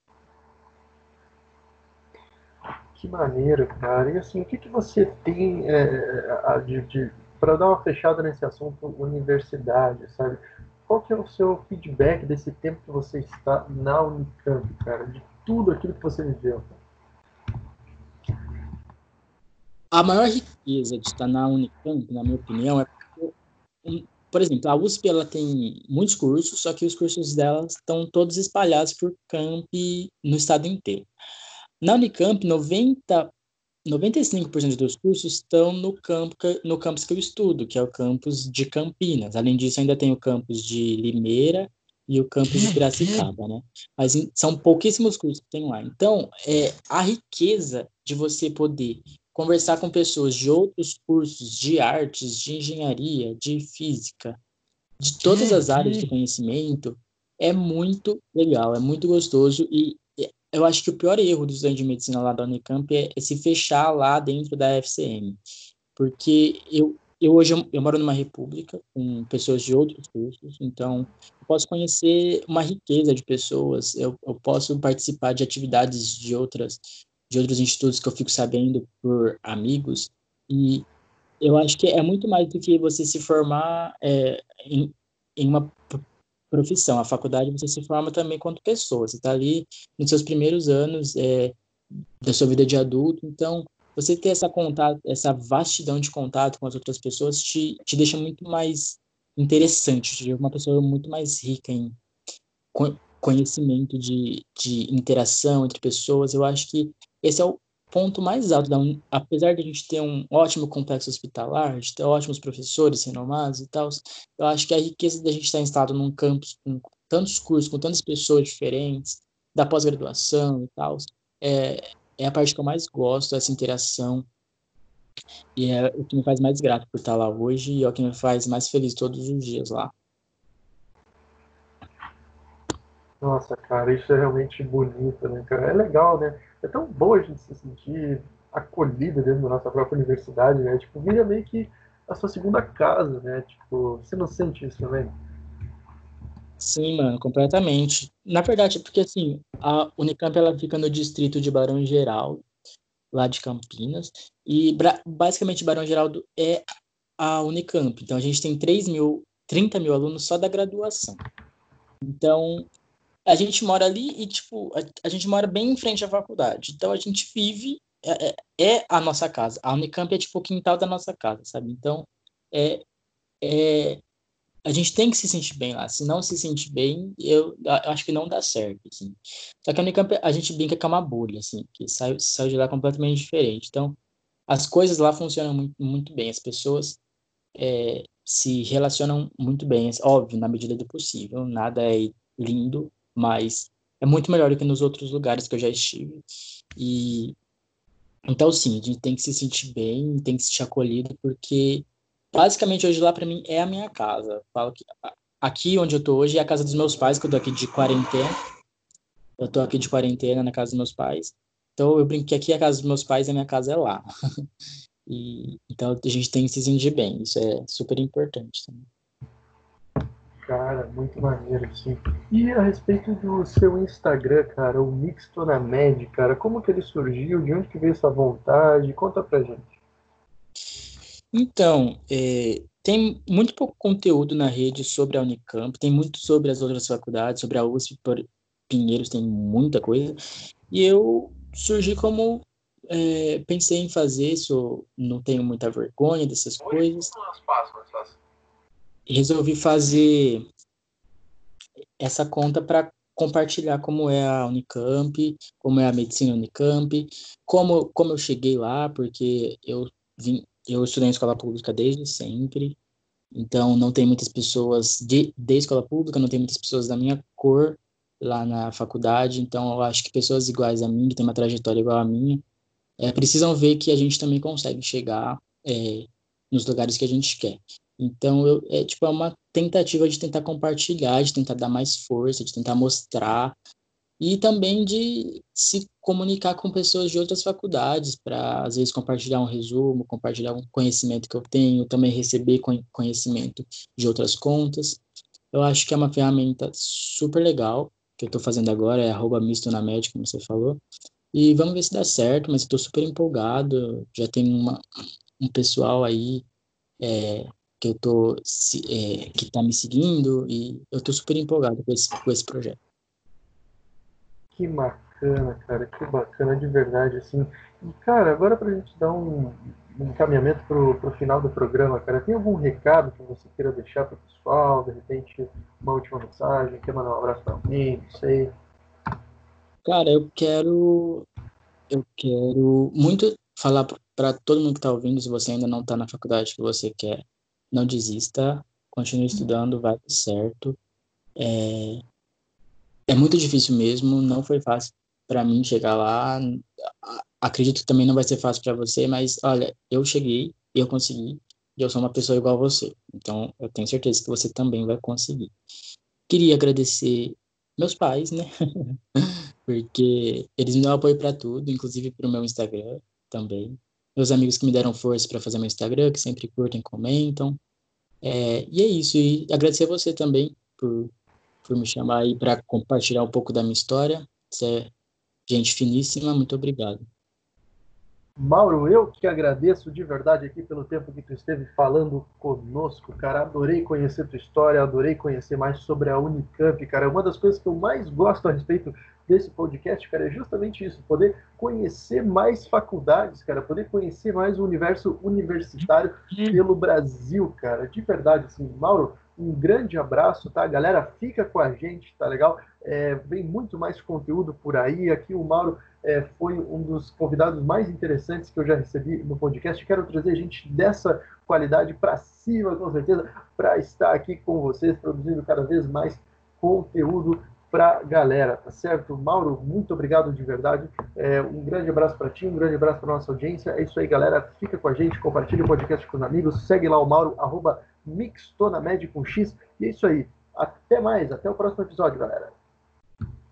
Que maneiro, cara. E assim, o que, que você tem é, de, de para dar uma fechada nesse assunto universidade, sabe? Qual que é o seu feedback desse tempo que você está na Unicamp, cara? De tudo aquilo que você viveu? A maior riqueza de estar na Unicamp, na minha opinião, é porque, por exemplo, a USP ela tem muitos cursos, só que os cursos dela estão todos espalhados por camp no estado inteiro. Na Unicamp, 90 95% dos cursos estão no, campo, no campus que eu estudo, que é o campus de Campinas. Além disso, ainda tem o campus de Limeira e o campus de Piracicaba, né? Mas são pouquíssimos cursos que tem lá. Então, é a riqueza de você poder conversar com pessoas de outros cursos de artes, de engenharia, de física, de todas as áreas de conhecimento, é muito legal, é muito gostoso e eu acho que o pior erro do estudante de medicina lá da Unicamp é, é se fechar lá dentro da FCM, porque eu eu hoje eu, eu, moro numa república com pessoas de outros cursos, então eu posso conhecer uma riqueza de pessoas, eu, eu posso participar de atividades de outras de outros institutos que eu fico sabendo por amigos e eu acho que é muito mais do que você se formar é, em, em uma profissão. A faculdade você se forma também quanto pessoa. Você está ali nos seus primeiros anos é, da sua vida de adulto, então você ter essa contato, essa vastidão de contato com as outras pessoas te, te deixa muito mais interessante, te uma pessoa muito mais rica em conhecimento de, de interação entre pessoas. Eu acho que esse é o ponto mais alto da apesar de a gente ter um ótimo complexo hospitalar, de ter ótimos professores renomados e tal, eu acho que a riqueza da gente estar instalado num campus com tantos cursos, com tantas pessoas diferentes, da pós-graduação e tal, é, é a parte que eu mais gosto, essa interação. E é o que me faz mais grato por estar lá hoje e é o que me faz mais feliz todos os dias lá. Nossa, cara, isso é realmente bonito, né, cara? É legal, né? É tão bom a gente se sentir acolhida dentro da nossa própria universidade, né? Tipo, vira meio que a sua segunda casa, né? Tipo, você não sente isso também? Sim, mano, completamente. Na verdade, porque assim, a Unicamp ela fica no distrito de Barão Geraldo, lá de Campinas, e basicamente Barão Geraldo é a Unicamp. Então a gente tem 3 mil, 30 mil alunos só da graduação. Então a gente mora ali e, tipo, a, a gente mora bem em frente à faculdade. Então a gente vive, é, é, é a nossa casa. A Unicamp é tipo o quintal da nossa casa, sabe? Então é, é a gente tem que se sentir bem lá. Se não se sentir bem, eu, eu acho que não dá certo, assim. Só que a Unicamp, a gente brinca que é uma bolha, assim, que sai, sai de lá completamente diferente. Então, as coisas lá funcionam muito, muito bem. As pessoas é, se relacionam muito bem, óbvio, na medida do possível. Nada é lindo, mas é muito melhor do que nos outros lugares que eu já estive. E então, sim, a gente tem que se sentir bem, tem que se sentir acolhido, porque basicamente hoje lá para mim é a minha casa. Falo que aqui onde eu tô hoje é a casa dos meus pais, que eu tô aqui de quarentena. Eu tô aqui de quarentena na casa dos meus pais. Então eu brinco que aqui é a casa dos meus pais e a minha casa é lá. e, então a gente tem que se sentir bem. Isso é super importante também. Cara, muito maneiro, sim. E a respeito do seu Instagram, cara, o Mixtona Med, cara, como que ele surgiu? De onde que veio essa vontade? Conta pra gente. Então, é, tem muito pouco conteúdo na rede sobre a Unicamp, tem muito sobre as outras faculdades, sobre a USP, por Pinheiros tem muita coisa. E eu surgi como é, pensei em fazer isso, não tenho muita vergonha dessas coisas. E resolvi fazer essa conta para compartilhar como é a Unicamp, como é a medicina Unicamp, como, como eu cheguei lá, porque eu vim, eu estudei em escola pública desde sempre, então não tem muitas pessoas de, de escola pública, não tem muitas pessoas da minha cor lá na faculdade, então eu acho que pessoas iguais a mim, que têm uma trajetória igual a minha, é, precisam ver que a gente também consegue chegar é, nos lugares que a gente quer. Então, eu, é tipo é uma tentativa de tentar compartilhar, de tentar dar mais força, de tentar mostrar e também de se comunicar com pessoas de outras faculdades para às vezes compartilhar um resumo, compartilhar um conhecimento que eu tenho, também receber conhecimento de outras contas. Eu acho que é uma ferramenta super legal que eu estou fazendo agora, é arroba misto na média, como você falou. E vamos ver se dá certo, mas estou super empolgado. Já tem uma, um pessoal aí é, que eu tô é, que está me seguindo e eu estou super empolgado com esse, com esse projeto. Que bacana, cara, que bacana de verdade, assim. E, cara, agora pra gente dar um, um encaminhamento pro, pro final do programa, cara, tem algum recado que você queira deixar pro pessoal? De repente, uma última mensagem, quer mandar um abraço pra alguém, não sei. Cara, eu quero. Eu quero muito falar para todo mundo que está ouvindo, se você ainda não está na faculdade que você quer, não desista, continue estudando, vai dar certo. É, é muito difícil mesmo, não foi fácil para mim chegar lá. Acredito que também não vai ser fácil para você, mas olha, eu cheguei, eu consegui, e eu sou uma pessoa igual a você. Então, eu tenho certeza que você também vai conseguir. Queria agradecer meus pais, né? Porque eles me dão apoio para tudo, inclusive para o meu Instagram também. Meus amigos que me deram força para fazer meu Instagram, que sempre curtem, comentam. É, e é isso. E agradecer a você também por por me chamar aí para compartilhar um pouco da minha história. Você é gente finíssima, muito obrigado. Mauro, eu que agradeço de verdade aqui pelo tempo que tu esteve falando conosco, cara. Adorei conhecer tua história, adorei conhecer mais sobre a Unicamp, cara. Uma das coisas que eu mais gosto a respeito desse podcast, cara, é justamente isso, poder conhecer mais faculdades, cara, poder conhecer mais o universo universitário pelo Brasil, cara. De verdade, assim, Mauro, um grande abraço, tá? Galera, fica com a gente, tá legal? É, vem muito mais conteúdo por aí. Aqui o Mauro é, foi um dos convidados mais interessantes que eu já recebi no podcast. Quero trazer gente dessa qualidade para cima, com certeza, para estar aqui com vocês, produzindo cada vez mais conteúdo para galera, tá certo? Mauro, muito obrigado de verdade. É, um grande abraço para ti, um grande abraço para nossa audiência. É isso aí, galera. Fica com a gente, compartilha o podcast com os amigos, segue lá o Mauro, arroba Mixtonamed com X. E é isso aí. Até mais, até o próximo episódio, galera.